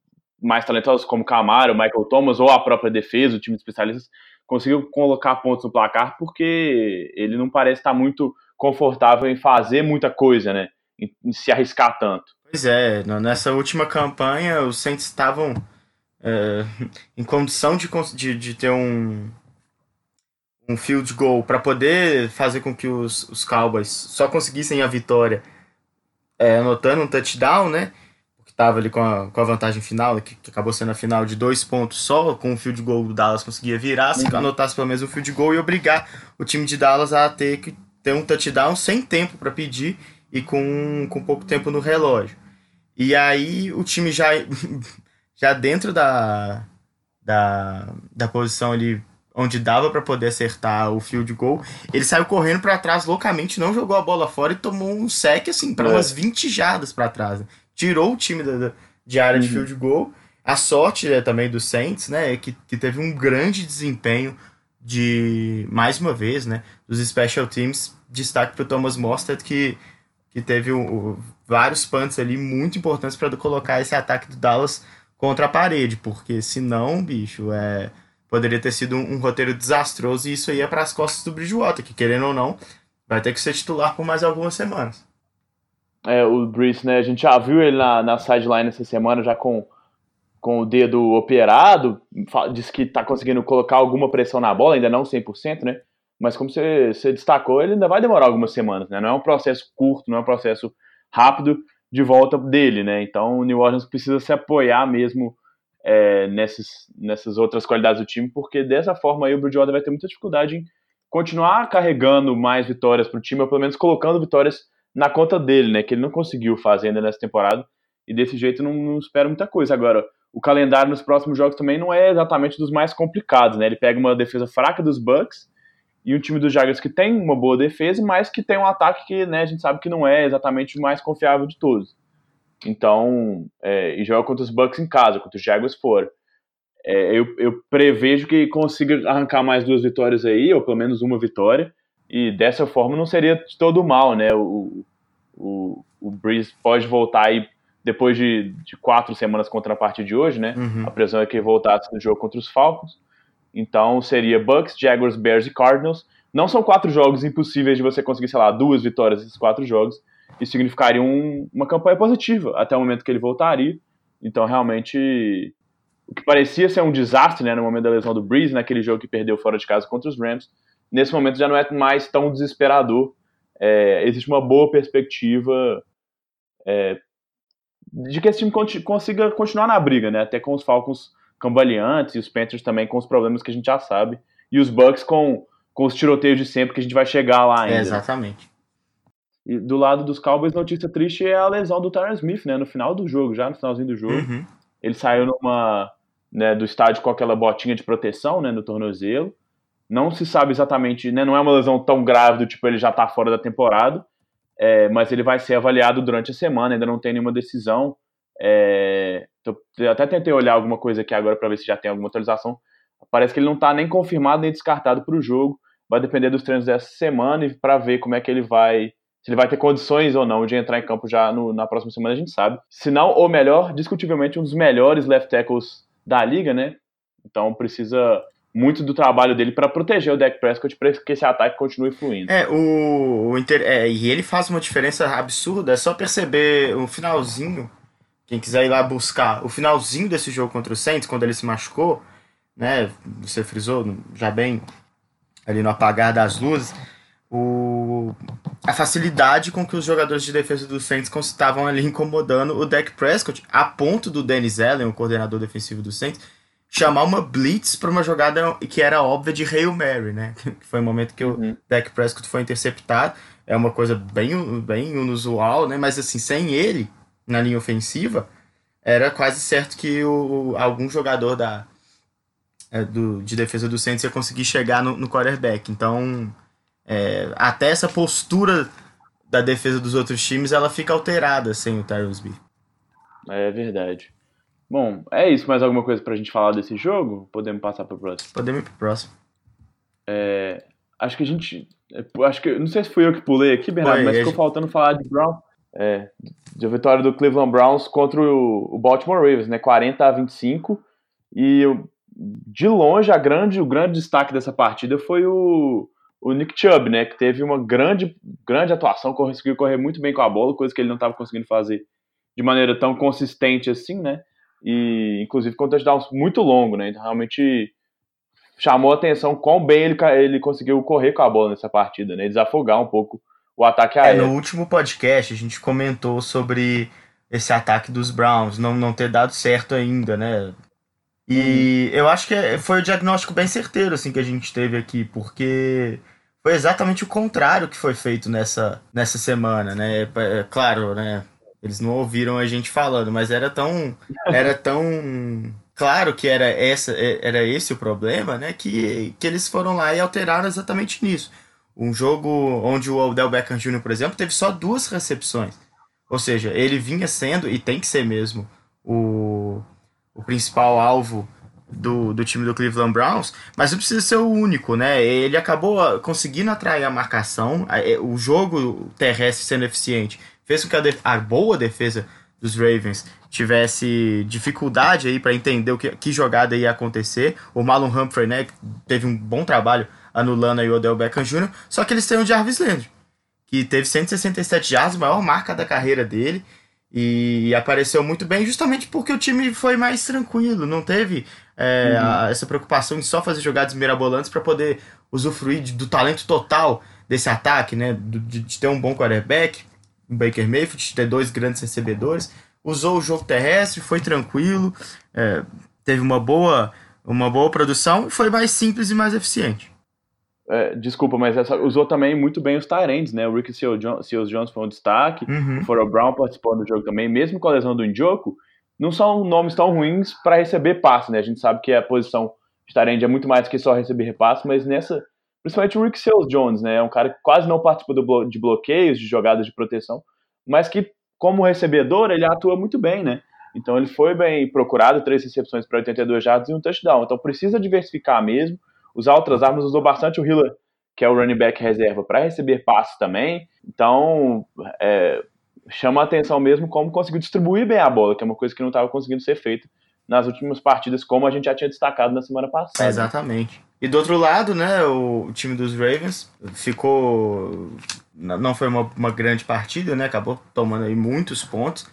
mais talentosos como Camaro, Michael Thomas ou a própria defesa, o time de especialistas, consigam colocar pontos no placar, porque ele não parece estar muito confortável em fazer muita coisa, né? Em, em se arriscar tanto. Pois é, nessa última campanha os Saints estavam é, em condição de, de, de ter um, um field goal para poder fazer com que os, os Cowboys só conseguissem a vitória é, anotando um touchdown, né? Estava ali com a, com a vantagem final, que, que acabou sendo a final de dois pontos só, com o field goal do Dallas conseguia virar, se Uhum. anotasse pelo menos um field goal e obrigar o time de Dallas a ter que ter um touchdown sem tempo para pedir e com, com pouco tempo no relógio. E aí o time já, já dentro da, da, da posição ali onde dava para poder acertar o field goal, ele saiu correndo para trás loucamente, não jogou a bola fora e tomou um sec assim para é. umas 20 jardas para trás. Né? Tirou o time da, de área uhum. de field goal. A sorte né, também do Saints, né, é que, que teve um grande desempenho de mais uma vez, né, dos special teams. Destaque para o Thomas Mostert que que teve um, vários punts ali muito importantes para colocar esse ataque do Dallas contra a parede, porque senão, bicho, é, poderia ter sido um, um roteiro desastroso e isso ia para as costas do Bridgewater, que querendo ou não, vai ter que ser titular por mais algumas semanas. É, o Breeze, né, a gente já viu ele na, na sideline essa semana, já com, com o dedo operado, disse que está conseguindo colocar alguma pressão na bola, ainda não 100%, né, mas como você, você destacou, ele ainda vai demorar algumas semanas, né? Não é um processo curto, não é um processo rápido de volta dele, né? Então o New Orleans precisa se apoiar mesmo é, nessas, nessas outras qualidades do time, porque dessa forma aí o Bridgewater vai ter muita dificuldade em continuar carregando mais vitórias para o time, ou pelo menos colocando vitórias na conta dele, né? Que ele não conseguiu fazer ainda nessa temporada, e desse jeito não, não espera muita coisa. Agora, o calendário nos próximos jogos também não é exatamente dos mais complicados, né? Ele pega uma defesa fraca dos Bucks e um time dos Jaguars que tem uma boa defesa, mas que tem um ataque que né, a gente sabe que não é exatamente o mais confiável de todos. Então, é, e joga contra os Bucks em casa, contra os Jaguars fora. É, eu, eu, prevejo que consiga arrancar mais duas vitórias aí, ou pelo menos uma vitória, e dessa forma não seria de todo mal, né? O, o, o Breeze pode voltar aí depois de, de quatro semanas contra a partida de hoje, né? Uhum. A previsão é que ele voltasse no jogo contra os Falcons. Então seria Bucks, Jaguars, Bears e Cardinals. Não são quatro jogos impossíveis de você conseguir, sei lá, duas vitórias nesses quatro jogos. Isso significaria um, uma campanha positiva até o momento que ele voltaria. Então, realmente, o que parecia ser um desastre né, no momento da lesão do Breeze, naquele jogo que perdeu fora de casa contra os Rams, nesse momento já não é mais tão desesperador. É, existe uma boa perspectiva é, de que esse time consiga continuar na briga, né, até com os Falcons cambaleantes, e os Panthers também com os problemas que a gente já sabe, e os Bucks com, com os tiroteios de sempre que a gente vai chegar lá ainda. É, exatamente. E do lado dos Cowboys, notícia triste é a lesão do Tyron Smith, né, no final do jogo, já no finalzinho do jogo. Uhum. Ele saiu numa, né, do estádio com aquela botinha de proteção, né, no tornozelo. Não se sabe exatamente, né, não é uma lesão tão grave do tipo ele já tá fora da temporada, é, mas ele vai ser avaliado durante a semana, ainda não tem nenhuma decisão. É, eu até tentei olhar alguma coisa aqui agora para ver se já tem alguma atualização. Parece que ele não está nem confirmado nem descartado para o jogo. Vai depender dos treinos dessa semana e para ver como é que ele vai. Se ele vai ter condições ou não de entrar em campo já no, na próxima semana, a gente sabe. Se não, ou melhor, discutivelmente um dos melhores left tackles da liga, né? Então precisa muito do trabalho dele para proteger o Dak Prescott para que esse ataque continue fluindo. É, o, o inter... é, e ele faz uma diferença absurda, é só perceber o finalzinho quem quiser ir lá buscar o finalzinho desse jogo contra o Saints, quando ele se machucou, né? Você frisou já bem ali no apagar das luzes, o, a facilidade com que os jogadores de defesa do Saints estavam ali incomodando o Dak Prescott, a ponto do Dennis Allen, o coordenador defensivo do Saints, chamar uma blitz para uma jogada que era óbvia de Hail Mary, né? Que foi o momento que uhum. o Dak Prescott foi interceptado. É uma coisa bem, bem inusual, né? Mas assim, sem ele, na linha ofensiva, era quase certo que o, algum jogador da, é, do, de defesa do Saints ia conseguir chegar no, no quarterback. Então, é, até essa postura da defesa dos outros times, ela fica alterada sem o Tyrus B. É verdade. Bom, é isso. Mais alguma coisa pra gente falar desse jogo? Podemos passar pro próximo? Podemos ir pro próximo. É, acho que a gente. É, acho que. Não sei se fui eu que pulei aqui, Bernardo, mas ficou gente... faltando falar de Brown. É, de vitória do Cleveland Browns contra o, Baltimore Ravens, né? 40 a 25. E de longe, a grande, o grande destaque dessa partida foi o, o Nick Chubb, né? Que teve uma grande, grande atuação, conseguiu correr muito bem com a bola, coisa que ele não estava conseguindo fazer de maneira tão consistente assim, né? E inclusive com um touchdown muito longo, né? Então realmente chamou a atenção quão bem ele, ele conseguiu correr com a bola nessa partida, né? Desafogar um pouco o ataque aéreo. É, no último podcast a gente comentou sobre esse ataque dos Browns não, não ter dado certo ainda, né? E uhum. eu acho que é, foi o diagnóstico bem certeiro assim que a gente teve aqui, porque foi exatamente o contrário que foi feito nessa, nessa semana, né? É, é, claro, né? Eles não ouviram a gente falando, mas era tão era tão claro que era essa é, era esse o problema, né? Que, que eles foram lá e alteraram exatamente nisso. Um jogo onde o Odell Beckham Jr., por exemplo, teve só duas recepções. Ou seja, ele vinha sendo, e tem que ser mesmo, o, o principal alvo do, do time do Cleveland Browns, mas não precisa ser o único, né? Ele acabou ah, conseguindo atrair a marcação, é, o jogo terrestre sendo eficiente fez com que a, a boa defesa dos Ravens tivesse dificuldade aí para entender o que, que jogada ia acontecer. O Marlon Humphrey, né, teve um bom trabalho anulando aí o Odell Beckham Jr., só que eles têm o Jarvis Landry, que teve 167 yards, maior marca da carreira dele, e apareceu muito bem justamente porque o time foi mais tranquilo, não teve é, uhum. a, essa preocupação de só fazer jogadas mirabolantes para poder usufruir de, do talento total desse ataque, né, de, de ter um bom quarterback, Baker Mayfield, ter dois grandes recebedores, usou o jogo terrestre, foi tranquilo, é, teve uma boa, uma boa produção e foi mais simples e mais eficiente. É, desculpa, mas essa, usou também muito bem os Tyrands, né? O Ricky Seals Jones foi um destaque, uhum. o Foro Brown participou do jogo também, mesmo com a lesão do Indioco, não são nomes tão ruins para receber passe, né? A gente sabe que a posição de Tyrand é muito mais que só receber repasse, mas nessa, principalmente o Rick Seals Jones, né? É um cara que quase não participa blo de bloqueios, de jogadas de proteção, mas que, como recebedor, ele atua muito bem, né? Então ele foi bem procurado, três recepções para 82 jardas e um touchdown. Então precisa diversificar mesmo usar outras armas, usou bastante o Hiller, que é o running back reserva, para receber passes também. Então, é, chama a atenção mesmo como conseguiu distribuir bem a bola, que é uma coisa que não estava conseguindo ser feita nas últimas partidas, como a gente já tinha destacado na semana passada. exatamente. E do outro lado, né, o time dos Ravens ficou. Não foi uma, uma grande partida, né? Acabou tomando aí muitos pontos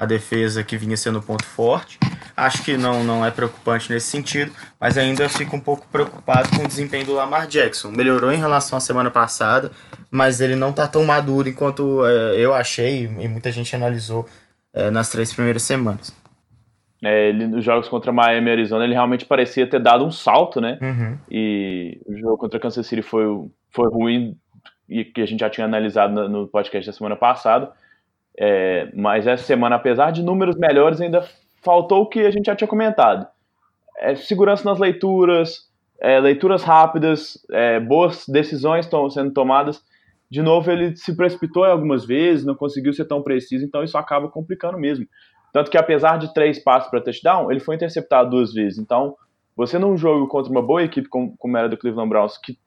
a defesa que vinha sendo ponto forte. Acho que não, não é preocupante nesse sentido, mas ainda fico um pouco preocupado com o desempenho do Lamar Jackson. Melhorou em relação à semana passada, mas ele não está tão maduro enquanto é, eu achei e muita gente analisou é, nas três primeiras semanas. É, ele, nos jogos contra Miami e Arizona, ele realmente parecia ter dado um salto, né? Uhum. E o jogo contra Kansas City foi, foi ruim, e que a gente já tinha analisado no, no podcast da semana passada. É, mas essa semana, apesar de números melhores, ainda faltou o que a gente já tinha comentado. É, segurança nas leituras, é, leituras rápidas, é, boas decisões estão sendo tomadas. De novo, ele se precipitou algumas vezes, não conseguiu ser tão preciso, então isso acaba complicando mesmo. Tanto que, apesar de três passos para touchdown, ele foi interceptado duas vezes. Então, você num jogo contra uma boa equipe como, como era do Cleveland Browns, que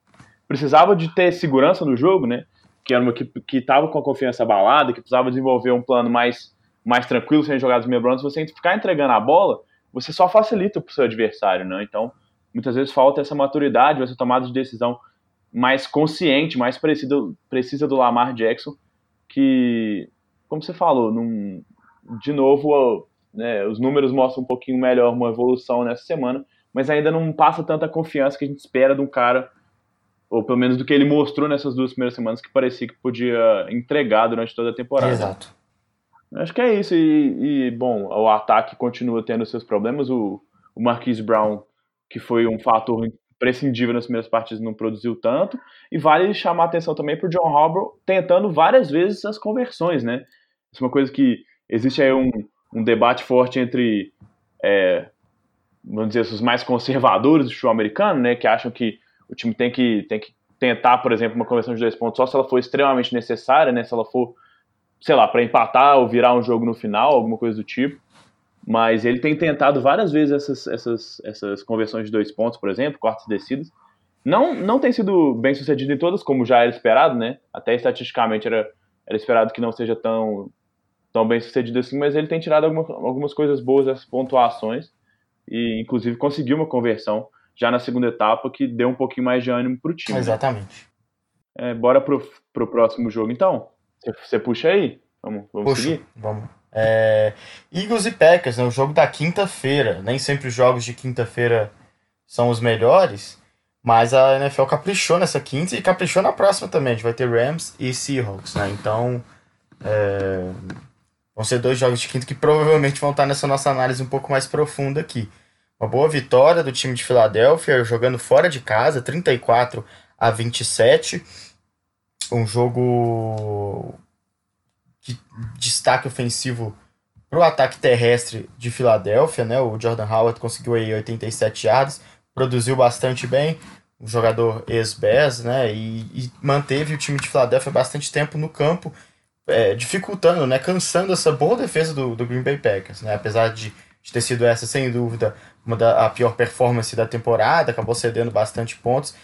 precisava de ter segurança no jogo, né? que era uma equipe que estava com a confiança abalada, que precisava desenvolver um plano mais, mais tranquilo sem jogadas meio se você ficar entregando a bola, você só facilita para o seu adversário, né? Então, muitas vezes falta essa maturidade, essa tomada de decisão mais consciente, mais precisa, precisa do Lamar Jackson, que, como você falou, num, de novo, né, os números mostram um pouquinho melhor uma evolução nessa semana, mas ainda não passa tanta confiança que a gente espera de um cara ou pelo menos do que ele mostrou nessas duas primeiras semanas, que parecia que podia entregar durante toda a temporada. Exato. Acho que é isso. E, e bom, o ataque continua tendo seus problemas. O, o Marquise Brown, que foi um fator imprescindível nas primeiras partidas, não produziu tanto. E vale chamar a atenção também para o John Harbaugh tentando várias vezes as conversões, né? Isso é uma coisa que existe aí um, um debate forte entre, é, vamos dizer, os mais conservadores do futebol americano, né? Que acham que o time tem que, tem que tentar, por exemplo, uma conversão de dois pontos só se ela for extremamente necessária, né? Se ela for, sei lá, para empatar ou virar um jogo no final, alguma coisa do tipo. Mas ele tem tentado várias vezes essas, essas, essas conversões de dois pontos, por exemplo, quartas descidas. Não, não tem sido bem sucedido em todas, como já era esperado, né? Até estatisticamente era, era esperado que não seja tão, tão bem sucedido assim, mas ele tem tirado alguma, algumas coisas boas dessas pontuações e, inclusive, conseguiu uma conversão já na segunda etapa, que deu um pouquinho mais de ânimo para o time. Né? Exatamente. Né? É, bora pro, pro próximo jogo, então? Você puxa aí? Vamos, vamos Puxa, seguir? Vamos. É, Eagles e Packers, né, o jogo da quinta-feira. Nem sempre os jogos de quinta-feira são os melhores, mas a NFL caprichou nessa quinta e caprichou na próxima também. A gente vai ter Rams e Seahawks, né? Então, é, vão ser dois jogos de quinta que provavelmente vão estar nessa nossa análise um pouco mais profunda aqui. Uma boa vitória do time de Filadélfia, jogando fora de casa, 34 a a 27. Um jogo de destaque ofensivo para o ataque terrestre de Filadélfia, né? O Jordan Howard conseguiu aí 87 yardas, produziu bastante bem, um jogador ex-BES, né? E, e, manteve o time de Filadélfia bastante tempo no campo, é, dificultando, né? Cansando essa boa defesa do, do Green Bay Packers, né? Apesar de, de ter sido essa, sem dúvida, uma da, a pior performance da temporada, acabou cedendo bastante pontos.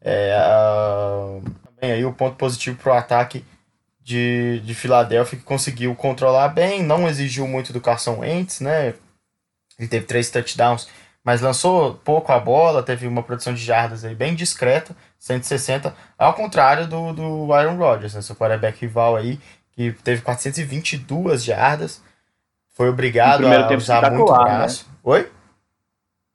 É, a, também aí o ponto positivo para o ataque de, de Filadélfia que conseguiu controlar bem, não exigiu muito do Carson Wentz, né? Ele teve três touchdowns, mas lançou pouco a bola, teve uma produção de jardas aí bem discreta, 160, ao contrário do, do Aaron Rodgers, né? Seu quarterback rival aí, que teve 422 jardas, foi obrigado a usar muito o né? braço. Né? Oi?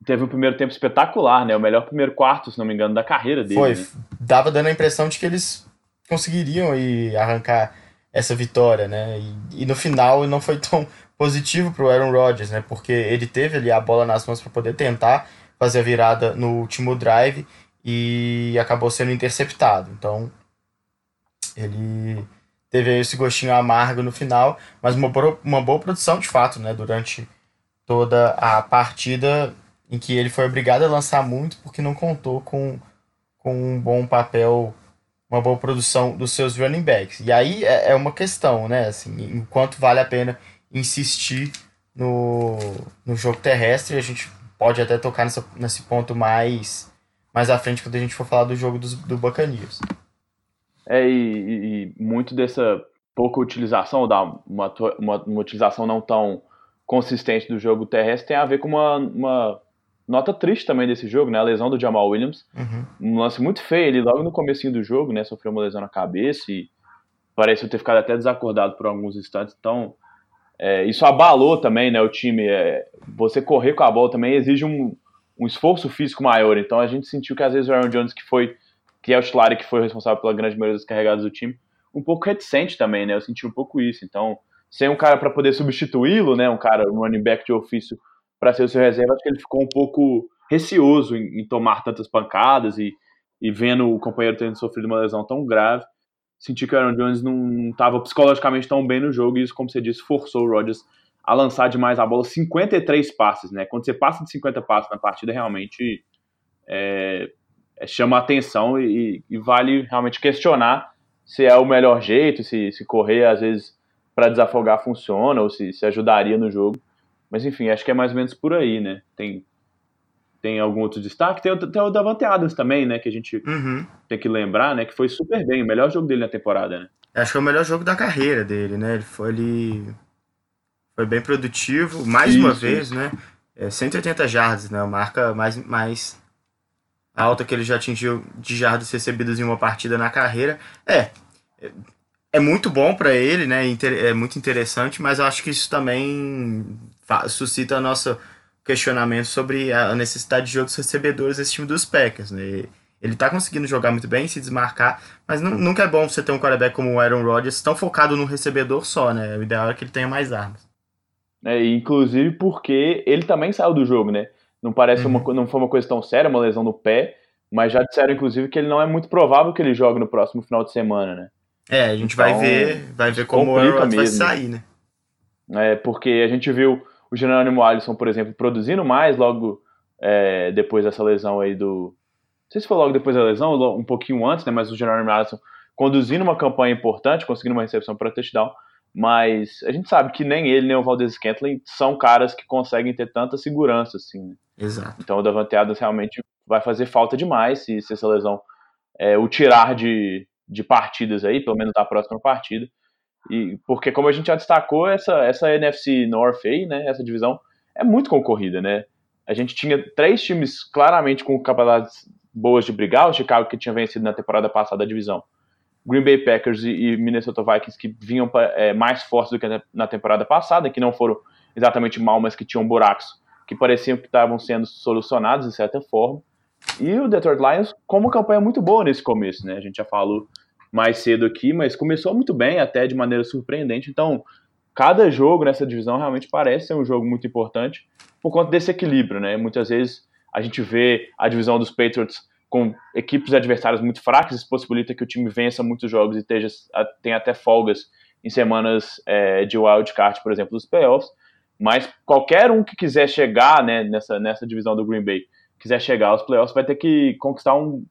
Teve um primeiro tempo espetacular, né? O melhor primeiro quarto, se não me engano, da carreira dele. Foi. Né? Dava dando a impressão de que eles conseguiriam aí arrancar essa vitória, né? E, e no final não foi tão positivo para o Aaron Rodgers, né? Porque ele teve ali a bola nas mãos para poder tentar fazer a virada no último drive e acabou sendo interceptado. Então ele teve esse gostinho amargo no final, mas uma boa, uma boa produção de fato, né? Durante toda a partida em que ele foi obrigado a lançar muito porque não contou com, com um bom papel uma boa produção dos seus running backs. E aí é, é uma questão, né? Assim, enquanto vale a pena insistir no, no jogo terrestre, a gente pode até tocar nessa, nesse ponto mais, mais à frente quando a gente for falar do jogo dos, do Buccaneers. É, e, e, muito dessa pouca utilização, da uma, uma, uma utilização não tão consistente do jogo terrestre tem a ver com uma, uma nota triste também desse jogo, né? A lesão do Jamal Williams. Uhum. Um lance muito feio, ele logo no comecinho do jogo, né? Sofreu uma lesão na cabeça e pareceu ter ficado até desacordado por alguns instantes. Então, é, isso abalou também, né? O time. É, você correr com a bola também exige um, um esforço físico maior. Então, a gente sentiu que às vezes o Aaron Jones, que foi que é o titular que foi responsável pela grande maioria das carregadas do time, um pouco reticente também, né? Eu senti um pouco isso. Então, sem um cara para poder substituí-lo, né? Um cara, um running back de ofício para ser o seu reserva, acho que ele ficou um pouco receoso em, em tomar tantas pancadas e, e, vendo o companheiro tendo sofrido uma lesão tão grave, senti que o Aaron Jones não estava psicologicamente tão bem no jogo e isso, como você disse, forçou o Rodgers a lançar demais a bola, 53 passes, né? Quando você passa de 50 passes na partida, realmente é, chama atenção e, e, vale realmente questionar se é o melhor jeito, se, se correr às vezes para desafogar funciona ou se, se ajudaria no jogo. Mas enfim, acho que é mais ou menos por aí, né? Tem, tem algum outro destaque? Tem, tem o Davante Adams também, né? Que a gente uhum. tem que lembrar, né? Que foi super bem, o melhor jogo dele na temporada, né? Acho que é o melhor jogo da carreira dele, né? Ele foi, ele foi bem produtivo, mais uma vez, né? É 180 jardas, né? Marca mais, mais alta que ele já atingiu de jardas recebidas em uma partida na carreira. É, é muito bom para ele, né? É muito interessante, mas eu acho que isso também suscita nosso questionamento sobre a necessidade de outros recebedores desse time dos Packers. Né? Ele tá conseguindo jogar muito bem, se desmarcar, mas nunca é bom você ter um quarterback como o Aaron Rodgers tão focado no recebedor só, né? O ideal é que ele tenha mais armas. É, inclusive porque ele também saiu do jogo, né? Não parece uhum. uma, não foi uma coisa tão séria, uma lesão no pé, mas já disseram inclusive que ele não é muito provável que ele jogue no próximo final de semana, né? É, a gente então, vai ver, vai ver como o Aaron Rodgers vai sair, né? É, porque a gente viu o Jerônimo Alisson, por exemplo, produzindo mais logo é, depois dessa lesão aí do. Não sei se foi logo depois da lesão, um pouquinho antes, né? Mas o Jerônimo Alisson conduzindo uma campanha importante, conseguindo uma recepção para touchdown. Mas a gente sabe que nem ele, nem o Valdez Scantling são caras que conseguem ter tanta segurança, assim. Né? Exato. Então o Davante Adams realmente vai fazer falta demais se, se essa lesão é, o tirar de, de partidas aí, pelo menos da próxima partida. E, porque, como a gente já destacou, essa, essa NFC North aí, né, essa divisão, é muito concorrida, né? A gente tinha três times claramente com capacidades boas de brigar, o Chicago que tinha vencido na temporada passada a divisão, Green Bay Packers e, Minnesota Vikings que vinham é, mais fortes do que na temporada passada, que não foram exatamente mal, mas que tinham buracos que pareciam que estavam sendo solucionados de certa forma. E o Detroit Lions com uma campanha muito boa nesse começo, né? A gente já falou mais cedo aqui, mas começou muito bem, até de maneira surpreendente. Então, cada jogo nessa divisão realmente parece ser um jogo muito importante por conta desse equilíbrio, né? Muitas vezes a gente vê a divisão dos Patriots com equipes adversárias muito fracas, isso possibilita que o time vença muitos jogos e esteja, tenha até folgas em semanas é, de wildcard, por exemplo, dos playoffs. Mas qualquer um que quiser chegar né, nessa, nessa divisão do Green Bay, quiser chegar aos playoffs, vai ter que conquistar um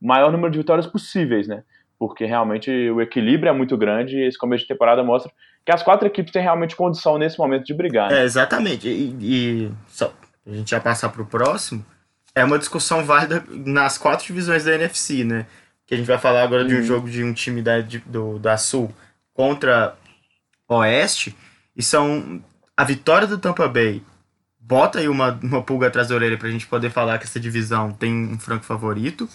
maior número de vitórias possíveis, né? Porque realmente o equilíbrio é muito grande e esse começo de temporada mostra que as quatro equipes têm realmente condição nesse momento de brigar. Né? É, exatamente. E, e só, a gente já passar para o próximo, é uma discussão válida nas quatro divisões da NFC, né? Que a gente vai falar agora de um uhum. jogo de um time da, de, do, da Sul contra Oeste, e são a vitória do Tampa Bay bota aí uma, uma pulga atrás da orelha pra gente poder falar que essa divisão tem um franco favorito.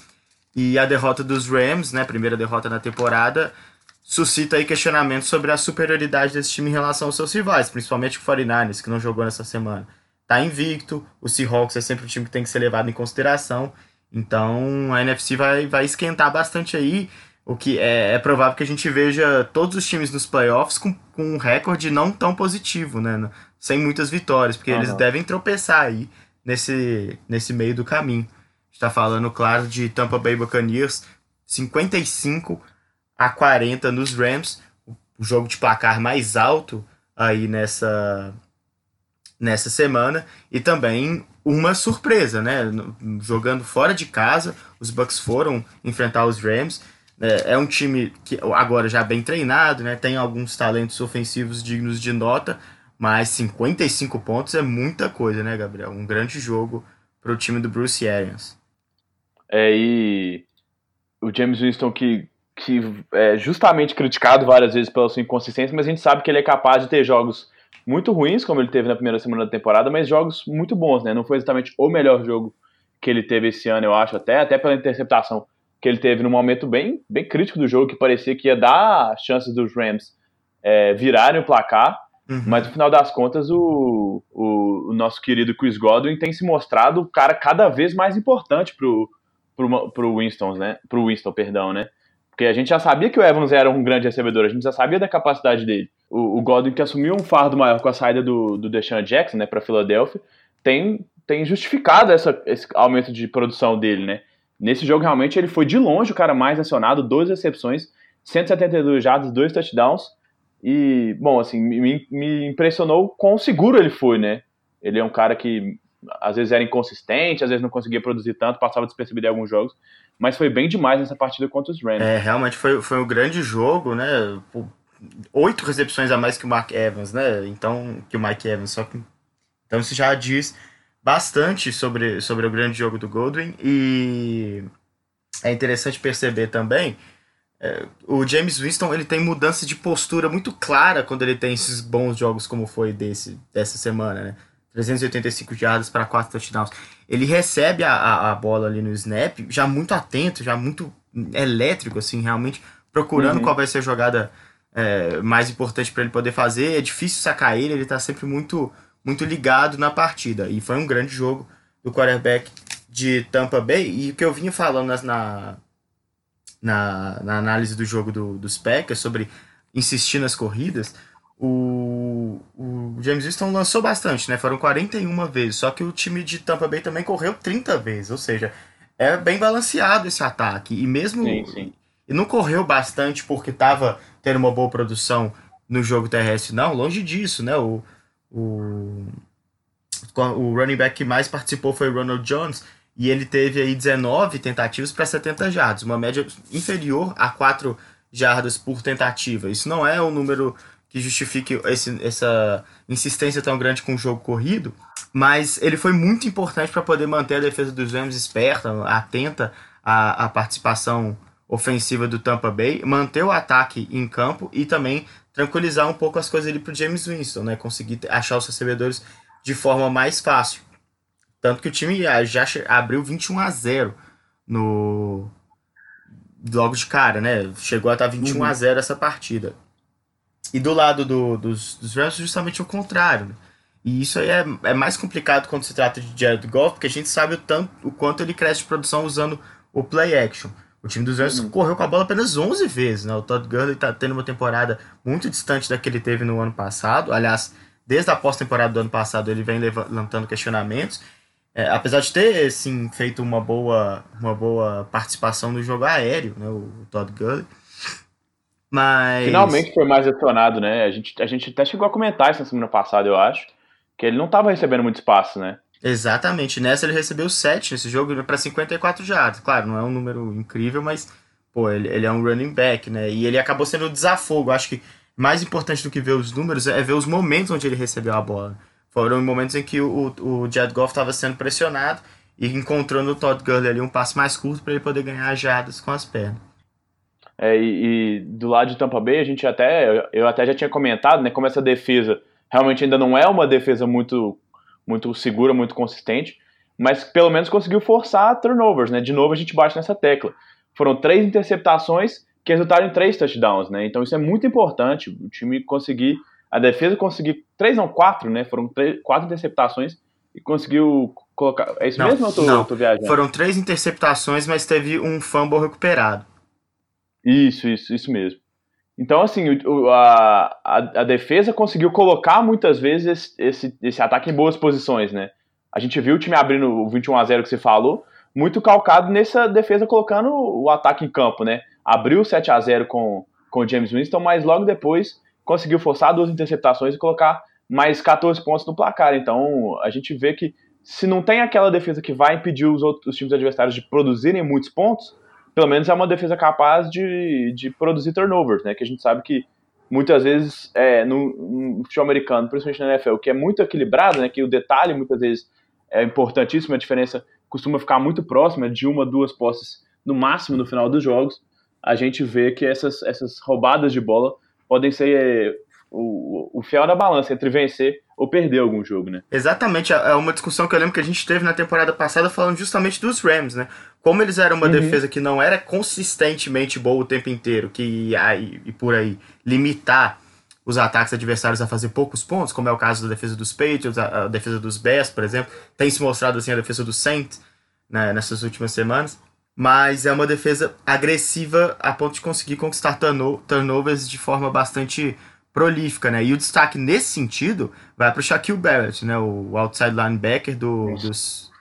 E a derrota dos Rams, né, primeira derrota na temporada, suscita aí questionamentos sobre a superioridade desse time em relação aos seus rivais, principalmente o 49ers, que não jogou nessa semana tá invicto. O Seahawks é sempre um time que tem que ser levado em consideração. Então a NFC vai, vai esquentar bastante aí. O que é, é provável que a gente veja todos os times nos playoffs com, com um recorde não tão positivo, né? Sem muitas vitórias, porque eles devem tropeçar aí nesse, nesse meio do caminho. está falando, claro, de Tampa Bay Buccaneers 55 a 40 nos Rams, o jogo de placar mais alto aí nessa nessa semana e também uma surpresa, né? Jogando fora de casa, os Bucks foram enfrentar os Rams. É, é um time que agora já bem treinado, né? Tem alguns talentos ofensivos dignos de nota, mas 55 pontos é muita coisa, né, Gabriel? Um grande jogo para o time do Bruce Arians. É, e o James Winston que, que é justamente criticado várias vezes pela sua inconsistência, mas a gente sabe que ele é capaz de ter jogos muito ruins, como ele teve na primeira semana da temporada, mas jogos muito bons, né? Não foi exatamente o melhor jogo que ele teve esse ano, eu acho, até, até pela interceptação que ele teve num momento bem, bem crítico do jogo, que parecia que ia dar chances dos Rams é, virarem o placar, uhum. mas no final das contas o, o, o, nosso querido Chris Godwin tem se mostrado o cara cada vez mais importante pro, pro, pro Winston, né? Pro Winston, perdão, né? Porque a gente já sabia que o Evans era um grande recebedor, a gente já sabia da capacidade dele. O, o Godwin, que assumiu um fardo maior com a saída do, do Deshaun Jackson né, para Philadelphia, tem, tem justificado essa, esse aumento de produção dele, né? Nesse jogo, realmente, ele foi de longe o cara mais acionado, duas recepções, 172 jardas, dois touchdowns. E, bom, assim, me, me impressionou quão seguro ele foi, né? Ele é um cara que às vezes era inconsistente, às vezes não conseguia produzir tanto, passava despercebido em alguns jogos, mas foi bem demais nessa partida contra os Rams. É, realmente foi, foi um grande jogo, né? Oito recepções a mais que o Mark Evans, né? Então, que o Mike Evans, só que. Então isso já diz bastante sobre, sobre o grande jogo do Goldwyn e é interessante perceber também é, o James Winston ele tem mudança de postura muito clara quando ele tem esses bons jogos como foi desse dessa semana, né? 385 jardas para 4 touchdowns. Ele recebe a, a, a, bola ali no snap, já muito atento, já muito elétrico, assim, realmente procurando uhum. qual vai ser a jogada é, mais importante para ele poder fazer. É difícil sacar ele, ele está sempre muito, muito ligado na partida. E foi um grande jogo do quarterback de Tampa Bay. E o que eu vinha falando na, na, na análise do jogo do, dos Packers sobre insistir nas corridas o, o James Winston lançou bastante, né? Foram 41 vezes, só que o time de Tampa Bay também correu 30 vezes, ou seja, é bem balanceado esse ataque. E mesmo. Sim, sim. E não correu bastante porque estava tendo uma boa produção no jogo terrestre, não, longe disso, né? O, o, o running back que mais participou foi Ronald Jones, e ele teve aí 19 tentativas para 70 jardas, uma média inferior a 4 jardas por tentativa. Isso não é um número que justifique esse, essa insistência tão grande com o jogo corrido, mas ele foi muito importante para poder manter a defesa dos Rams esperta, atenta à, à participação ofensiva do Tampa Bay, manter o ataque em campo e também tranquilizar um pouco as coisas ali para o James Winston, né? Conseguir achar os recebedores de forma mais fácil. Tanto que o time já abriu 21 a 0 no logo de cara, né? Chegou a estar 21 uhum. a 0 essa partida. E do lado do, dos, dos Rams, justamente o contrário. Né? E isso aí é, é mais complicado quando se trata de Jared Goff, porque a gente sabe o, tanto, o quanto ele cresce de produção usando o play action. O time dos Rams uhum. correu com a bola apenas 11 vezes. Né? O Todd Gurley está tendo uma temporada muito distante da que ele teve no ano passado. Aliás, desde a pós-temporada do ano passado ele vem levantando questionamentos. é, apesar de ter sim feito uma boa, uma boa participação no jogo aéreo, né, o Todd Gurley. Mas. Finalmente foi mais acionado, né? A gente, a gente até chegou a comentar isso na semana passada, eu acho. Que ele não estava recebendo muito espaço, né? Exatamente. Nessa ele recebeu 7 nesse jogo para 54 jardas. Claro, não é um número incrível, mas pô, ele, ele é um running back, né? E ele acabou sendo o desafogo. Acho que mais importante do que ver os números é ver os momentos onde ele recebeu a bola. Foram momentos em que o, o Jared Goff estava sendo pressionado e encontrando o Todd Gurley ali um passo mais curto para ele poder ganhar jadas com as pernas. É, e, e, do lado de Tampa Bay, a gente até, eu até já tinha comentado, né, como essa defesa realmente ainda não é uma defesa muito, muito segura, muito consistente, mas pelo menos conseguiu forçar turnovers, né? De novo a gente bate nessa tecla. Foram três interceptações que resultaram em três touchdowns, né? Então isso é muito importante, o time conseguir a defesa conseguiu três, não, quatro, né? Foram três, quatro interceptações e conseguiu colocar. É isso não, mesmo ou tô, não. tô viajando? Foram três interceptações, mas teve um fumble recuperado. Isso, isso, isso mesmo. Então, assim, a, a, defesa conseguiu colocar muitas vezes esse, esse, esse, ataque em boas posições, né? A gente viu o time abrindo o 21 a 0 que você falou, muito calcado nessa defesa colocando o ataque em campo, né? Abriu 7 a 0 com, com o James Winston, mas logo depois conseguiu forçar duas interceptações e colocar mais 14 pontos no placar. Então a gente vê que se não tem aquela defesa que vai impedir os outros os times adversários de produzirem muitos pontos, pelo menos é uma defesa capaz de, de produzir turnovers, né? Que a gente sabe que muitas vezes é, no, no futebol americano, principalmente na NFL, que é muito equilibrado, né? Que o detalhe muitas vezes é importantíssimo, a diferença costuma ficar muito próxima de uma, duas posses no máximo no final dos jogos. A gente vê que essas, essas roubadas de bola podem ser o, o fiel da balança entre vencer ou perder algum jogo, né? Exatamente, é, é uma discussão que eu lembro que a gente teve na temporada passada falando justamente dos Rams, né? Como eles eram uma uhum. defesa que não era consistentemente boa o tempo inteiro, que aí, e por aí limitar os ataques adversários a fazer poucos pontos, como é o caso da defesa dos Patriots, a, a defesa dos Bears, por exemplo, tem se mostrado assim a defesa dos Saints né, nessas últimas semanas mas é uma defesa agressiva a ponto de conseguir conquistar turnovers de forma bastante prolífica, né? E o destaque nesse sentido vai para o Shaquille Barrett, né? O outside linebacker do, dos,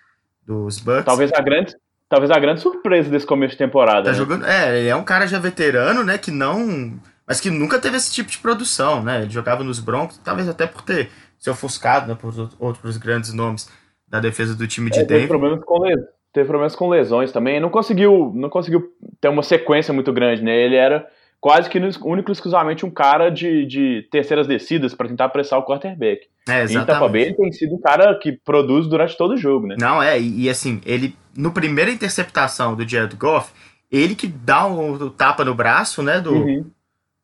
dos Bucks. Talvez a grande, talvez a grande surpresa desse começo de temporada. Tá né? jogando, é, ele é um cara já veterano, né? Que não, mas que nunca teve esse tipo de produção, né? Ele jogava nos Broncos, talvez até por ter se ofuscado, né? Por outros grandes nomes da defesa do time de é, Denver. problemas com lesão teve problemas com lesões também, não conseguiu, não conseguiu ter uma sequência muito grande, né? Ele era quase que único e exclusivamente um cara de, de terceiras descidas para tentar apressar o quarterback. É, exatamente. E Tampa Bay ele tem sido um cara que produz durante todo o jogo, né? Não, é, e, e assim, ele, no primeira interceptação do Jared Goff, ele que dá o, tapa no braço, né, do, uhum.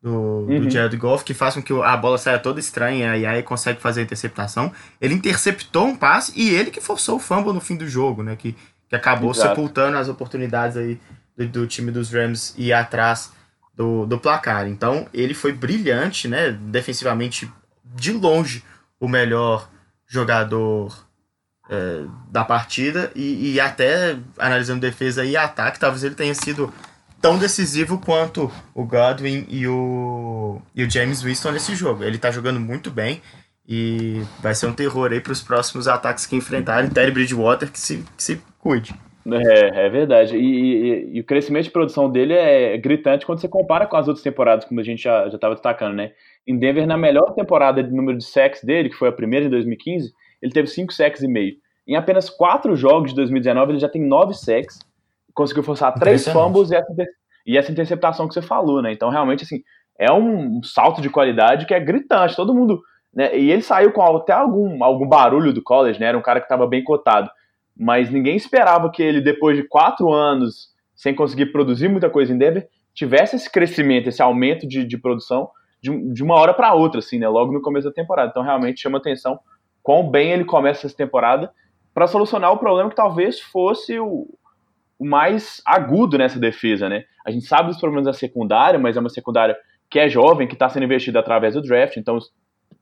do, uhum. do Jared Goff, que faz com que a bola saia toda estranha e aí consegue fazer a interceptação. Ele interceptou um passe e ele que forçou o fumble no fim do jogo, né, que que acabou Exato. sepultando as oportunidades aí do, do, time dos Rams ir atrás do, do placar. Então ele foi brilhante, né? Defensivamente, de longe, o melhor jogador é, da partida e, e, até analisando defesa e ataque, talvez ele tenha sido tão decisivo quanto o Godwin e o, e o James Winston nesse jogo. Ele tá jogando muito bem e vai ser um terror aí para os próximos ataques que enfrentarem. Terry Bridgewater que se, que se cuide. É, é verdade. E, e, e, o crescimento de produção dele é gritante quando você compara com as outras temporadas, como a gente já estava destacando, né? Em Denver, na melhor temporada de número de sacks dele, que foi a primeira em 2015, ele teve 5 sacks e meio. Em apenas 4 jogos de 2019, ele já tem 9 sacks, conseguiu forçar 3 fumbles e essa, e essa interceptação que você falou, né? Então, realmente, assim, é um salto de qualidade que é gritante. Todo mundo né? E ele saiu com até algum, algum barulho do college, né? Era um cara que estava bem cotado. Mas ninguém esperava que ele, depois de quatro anos sem conseguir produzir muita coisa em Denver, tivesse esse crescimento, esse aumento de, de produção de, de uma hora para outra, assim, né? Logo no começo da temporada. Então realmente chama atenção quão bem ele começa essa temporada para solucionar o problema que talvez fosse o, o mais agudo nessa defesa, né? A gente sabe dos problemas da secundária, mas é uma secundária que é jovem, que está sendo investida através do draft, então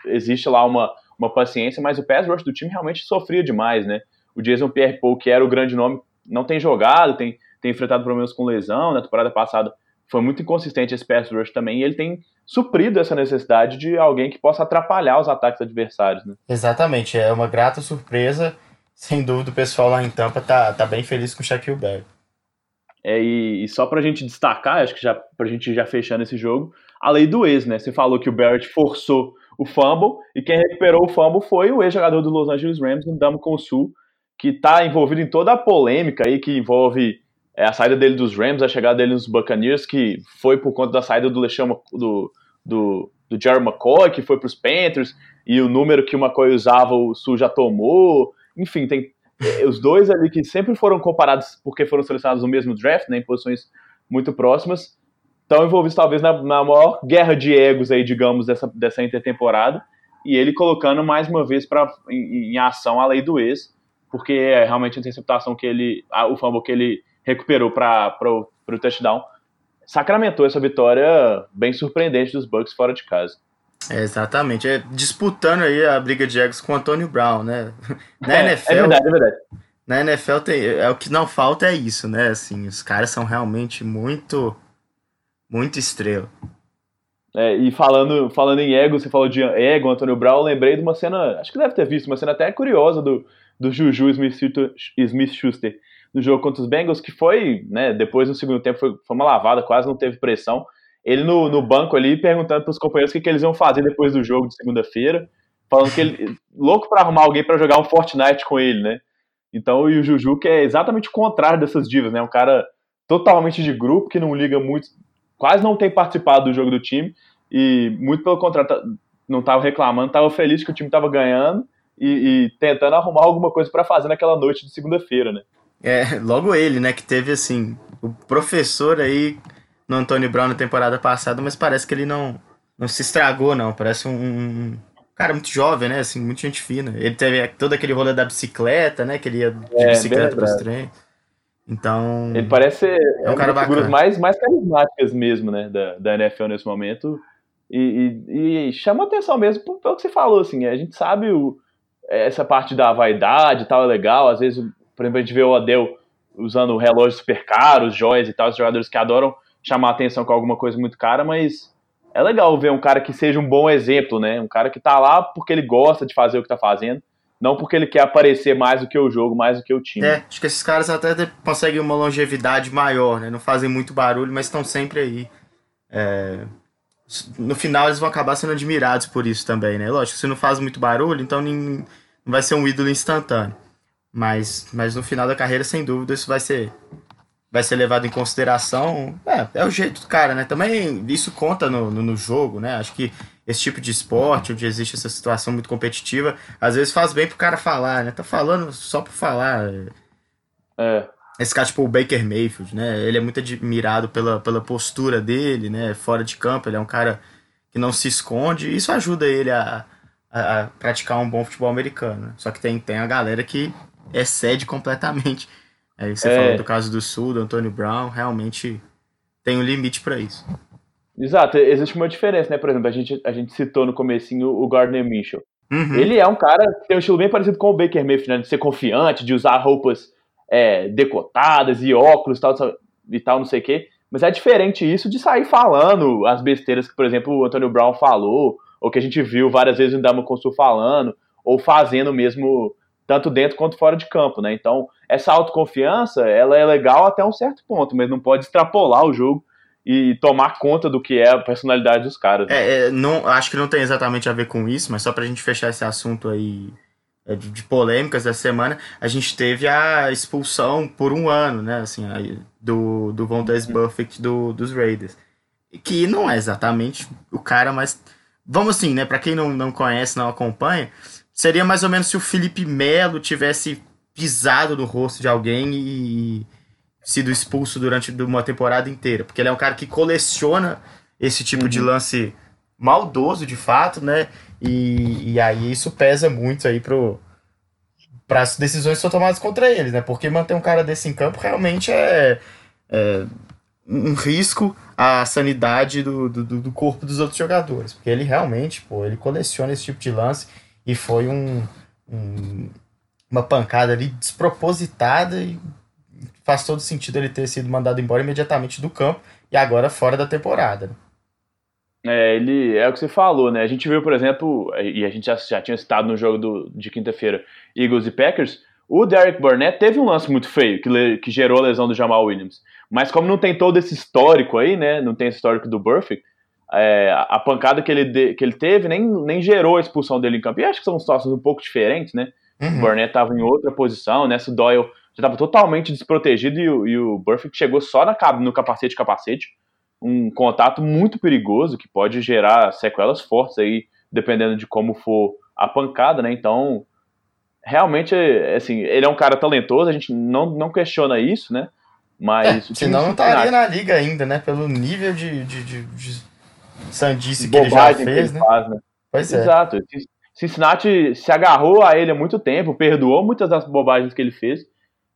existe lá uma, uma paciência, mas o pass rush do time realmente sofria demais, né? O Jason Pierre-Paul, que era o grande nome, não tem jogado, tem, tem enfrentado problemas com lesão, na temporada passada foi muito inconsistente esse pass rush também, e ele tem suprido essa necessidade de alguém que possa atrapalhar os ataques adversários, né? Exatamente, é uma grata surpresa sem dúvida o pessoal lá em Tampa tá, tá bem feliz com o Shaquille Barrett. É, e, e só pra gente destacar, acho que já pra gente já fechando esse jogo, a lei do ex, né? Você falou que o Barrett forçou o fumble e quem recuperou o fumble foi o ex-jogador do Los Angeles Rams, o Damo Consul, que está envolvido em toda a polêmica aí que envolve é, a saída dele dos Rams, a chegada dele nos Buccaneers, que foi por conta da saída do Lechama, do, do, do Jerry McCoy, que foi para os Panthers, e o número que o McCoy usava o Sul já tomou. Enfim, tem é, os dois ali que sempre foram comparados porque foram selecionados no mesmo draft, né, em posições muito próximas, estão envolvidos talvez na, na maior guerra de egos aí, digamos, dessa, dessa intertemporada, e ele colocando mais uma vez pra, em, em ação a lei do ex, porque é realmente a interceptação que ele, a, o fumble que ele recuperou para o touchdown, sacramentou essa vitória bem surpreendente dos Bucks fora de casa. É, exatamente, é, disputando aí a briga de egos com o Antônio Brown, né? Na é, NFL, é verdade, é verdade. Na NFL tem, é o que não falta é isso, né? Assim, os caras são realmente muito muito estrela. É, e falando, falando em ego, você falou de ego, Antônio Brown, eu lembrei de uma cena, acho que deve ter visto, uma cena até curiosa do, do Juju Smith-Schuster no jogo contra os Bengals, que foi, né, depois no segundo tempo foi, foi uma lavada, quase não teve pressão. Ele no, no banco ali perguntando para os companheiros o que, que eles iam fazer depois do jogo de segunda-feira, falando que ele louco para arrumar alguém para jogar um Fortnite com ele, né? Então, e o Juju, que é exatamente o contrário dessas divas, né? Um cara totalmente de grupo, que não liga muito quase não tem participado do jogo do time e muito pelo contrário, tá, não estava reclamando, estava feliz que o time estava ganhando e, e, tentando arrumar alguma coisa para fazer naquela noite de segunda-feira, né? É, logo ele, né, que teve assim, o professor aí no Antônio Brown na temporada passada, mas parece que ele não, não se estragou, não. Parece um, um cara muito jovem, né, assim, muito gente fina. Ele teve todo aquele rolê da bicicleta, né, que ele ia de é, bicicleta para os treinos. Então. Ele parece ser é um cara das figuras mais, mais carismáticas mesmo, né? Da, da NFL nesse momento. E, e, e chama atenção mesmo pelo que você falou, assim. A gente sabe o, essa parte da vaidade e tal é legal. Às vezes, por exemplo, a gente vê o Adel usando relógios super caros, joias e tal, os jogadores que adoram chamar atenção com alguma coisa muito cara, mas é legal ver um cara que seja um bom exemplo, né? Um cara que tá lá porque ele gosta de fazer o que tá fazendo não porque ele quer aparecer mais do que o jogo, mais do que o time. É, acho que esses caras até conseguem uma longevidade maior, né? Não fazem muito barulho, mas estão sempre aí. É... No final eles vão acabar sendo admirados por isso também, né? Lógico, você não faz muito barulho, então não vai ser um ídolo instantâneo. Mas, mas no final da carreira, sem dúvida, isso vai ser vai ser levado em consideração. É, é o jeito do cara, né? Também isso conta no, no, no jogo, né? Acho que esse tipo de esporte, onde existe essa situação muito competitiva, às vezes faz bem pro cara falar, né? Tá falando só por falar. É. Esse cara, tipo o Baker Mayfield, né? Ele é muito admirado pela, pela postura dele, né? Fora de campo, ele é um cara que não se esconde. E isso ajuda ele a, a, a praticar um bom futebol americano. Né? Só que tem, tem a galera que excede completamente. Aí você é. falou do caso do Sul, do Antônio Brown, realmente tem um limite para isso. Exato, existe uma diferença, né? Por exemplo, a gente, a gente citou no comecinho o Gardner Mitchell. Uhum. Ele é um cara que tem um estilo bem parecido com o Baker Mayfield, né? De ser confiante, de usar roupas é, decotadas e óculos tal, e tal, não sei o quê. Mas é diferente isso de sair falando as besteiras que, por exemplo, o Antonio Brown falou, ou que a gente viu várias vezes o Dama Consul falando, ou fazendo mesmo, tanto dentro quanto fora de campo, né? Então, essa autoconfiança, ela é legal até um certo ponto, mas não pode extrapolar o jogo e tomar conta do que é a personalidade dos caras. Né? É, é, não, acho que não tem exatamente a ver com isso, mas só pra gente fechar esse assunto aí de, de polêmicas da semana, a gente teve a expulsão por um ano, né, assim, do, do Von Des Buffett do, dos Raiders. Que não é exatamente o cara mais... Vamos assim, né, pra quem não, não conhece, não acompanha, seria mais ou menos se o Felipe Melo tivesse pisado no rosto de alguém e sido expulso durante uma temporada inteira, porque ele é um cara que coleciona esse tipo uhum. de lance maldoso de fato, né? E, e aí isso pesa muito aí pro para as decisões que são tomadas contra eles, né? Porque manter um cara desse em campo realmente é, é um risco à sanidade do, do, do, corpo dos outros jogadores. Porque ele realmente, pô, ele coleciona esse tipo de lance e foi um, um uma pancada ali despropositada e faz todo sentido ele ter sido mandado embora imediatamente do campo e agora fora da temporada. Né? É, ele é o que você falou, né? A gente viu, por exemplo, e a gente já, já tinha citado no jogo do, de quinta-feira, Eagles e Packers, O Derek Burnett teve um lance muito feio que, que gerou a lesão do Jamal Williams. Mas como não tem todo esse histórico aí, né? Não tem esse histórico do Burfict, é, a pancada que ele, de, que ele teve nem, nem gerou a expulsão dele em campo. E acho que são situações um pouco diferentes, né? Uhum. O Burnett estava em outra posição, nessa né? Doyle já estava totalmente desprotegido e, o, e o Burfict chegou só na, no capacete capacete. Um contato muito perigoso que pode gerar sequelas fortes aí, dependendo de como for a pancada, né? Então, realmente, assim, ele é um cara talentoso, a gente não, não questiona isso, né? Mas. É, senão não estaria na liga ainda, né? Pelo nível de, de, de, de sandice que ele já fez, ele né? Faz, né? Pois é. Exato. Cincinnati se agarrou a ele há muito tempo, perdoou muitas das bobagens que ele fez,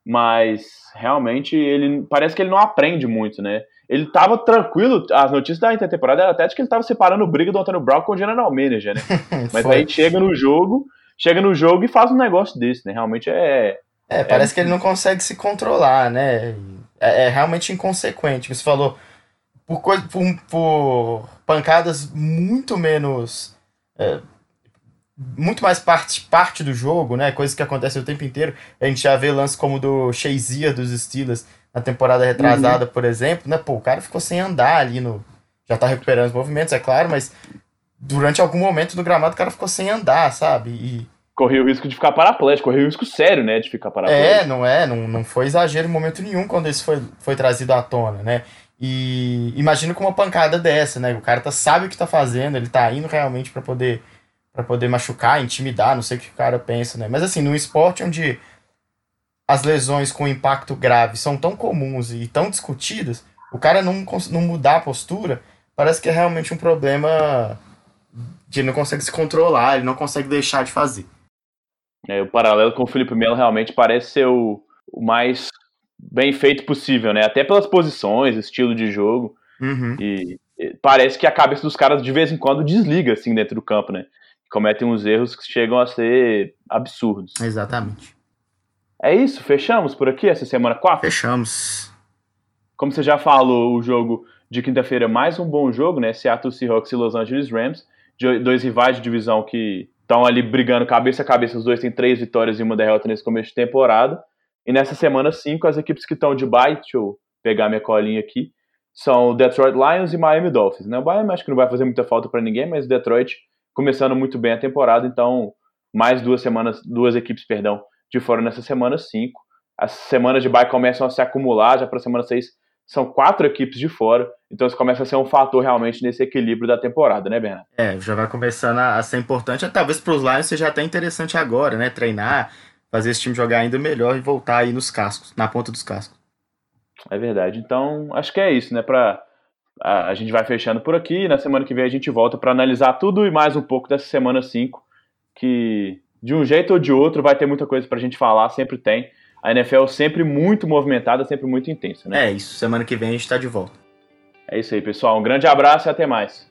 mas realmente ele parece que ele não aprende muito, né? Ele tava tranquilo, as notícias da intertemporada eram até de que ele tava separando briga do Antônio Brown com o General Manager, né? mas aí chega no jogo, chega no jogo e faz um negócio desse, né? Realmente é. É, parece é... que ele não consegue se controlar, né? É, é realmente inconsequente. Você falou, por, coisa, por, por pancadas muito menos. É, muito mais parte, parte do jogo, né? Coisas que acontecem o tempo inteiro. A gente já vê lances como do Shazier dos Steelers na temporada retrasada, uhum. por exemplo, né? Pô, o cara ficou sem andar ali no. Já tá recuperando os movimentos, é claro, mas durante algum momento no gramado o cara ficou sem andar, sabe? E. Correu o risco de ficar paraplégico, correu o risco sério, né? De ficar paraplégico. É, não é, não, não foi exagero em momento nenhum quando isso foi, foi trazido à tona, né? E imagina com uma pancada dessa, né? O cara tá, sabe o que tá fazendo, ele tá indo realmente para poder para poder machucar, intimidar, não sei o que o cara pensa, né? Mas assim, num esporte onde as lesões com impacto grave são tão comuns e tão discutidas, o cara não, não mudar a postura, parece que é realmente um problema de ele não consegue se controlar, ele não consegue deixar de fazer. É, o paralelo com o Felipe Melo realmente parece ser o, o mais bem feito possível, né? Até pelas posições, estilo de jogo. Uhum. E, e, parece que a cabeça dos caras de vez em quando desliga assim dentro do campo, né? Cometem uns erros que chegam a ser absurdos. Exatamente. É isso, fechamos por aqui essa semana 4? Fechamos. Como você já falou, o jogo de quinta-feira é mais um bom jogo, né? Seattle Seahawks e Los Angeles Rams, dois rivais de divisão que estão ali brigando cabeça a cabeça. Os dois têm três vitórias e uma derrota nesse começo de temporada. E nessa semana 5, as equipes que estão de bye, deixa eu pegar minha colinha aqui, são o Detroit Lions e Miami Dolphins. Né? O Miami acho que não vai fazer muita falta para ninguém, mas o Detroit começando muito bem a temporada, então mais duas semanas, duas equipes, perdão, de fora nessa semana 5. As semanas de bye começam a se acumular, já para a semana 6 são quatro equipes de fora, então isso começa a ser um fator realmente nesse equilíbrio da temporada, né, Bernardo? É, já vai começando a ser importante, talvez para os Lions seja até interessante agora, né, treinar, fazer esse time jogar ainda melhor e voltar aí nos cascos, na ponta dos cascos. É verdade. Então, acho que é isso, né? Pra, a, a gente vai fechando por aqui. Na semana que vem a gente volta para analisar tudo e mais um pouco dessa semana 5, que de um jeito ou de outro vai ter muita coisa pra gente falar, sempre tem. A NFL sempre muito movimentada, sempre muito intensa, né? É isso. Semana que vem a gente tá de volta. É isso aí, pessoal. Um grande abraço e até mais.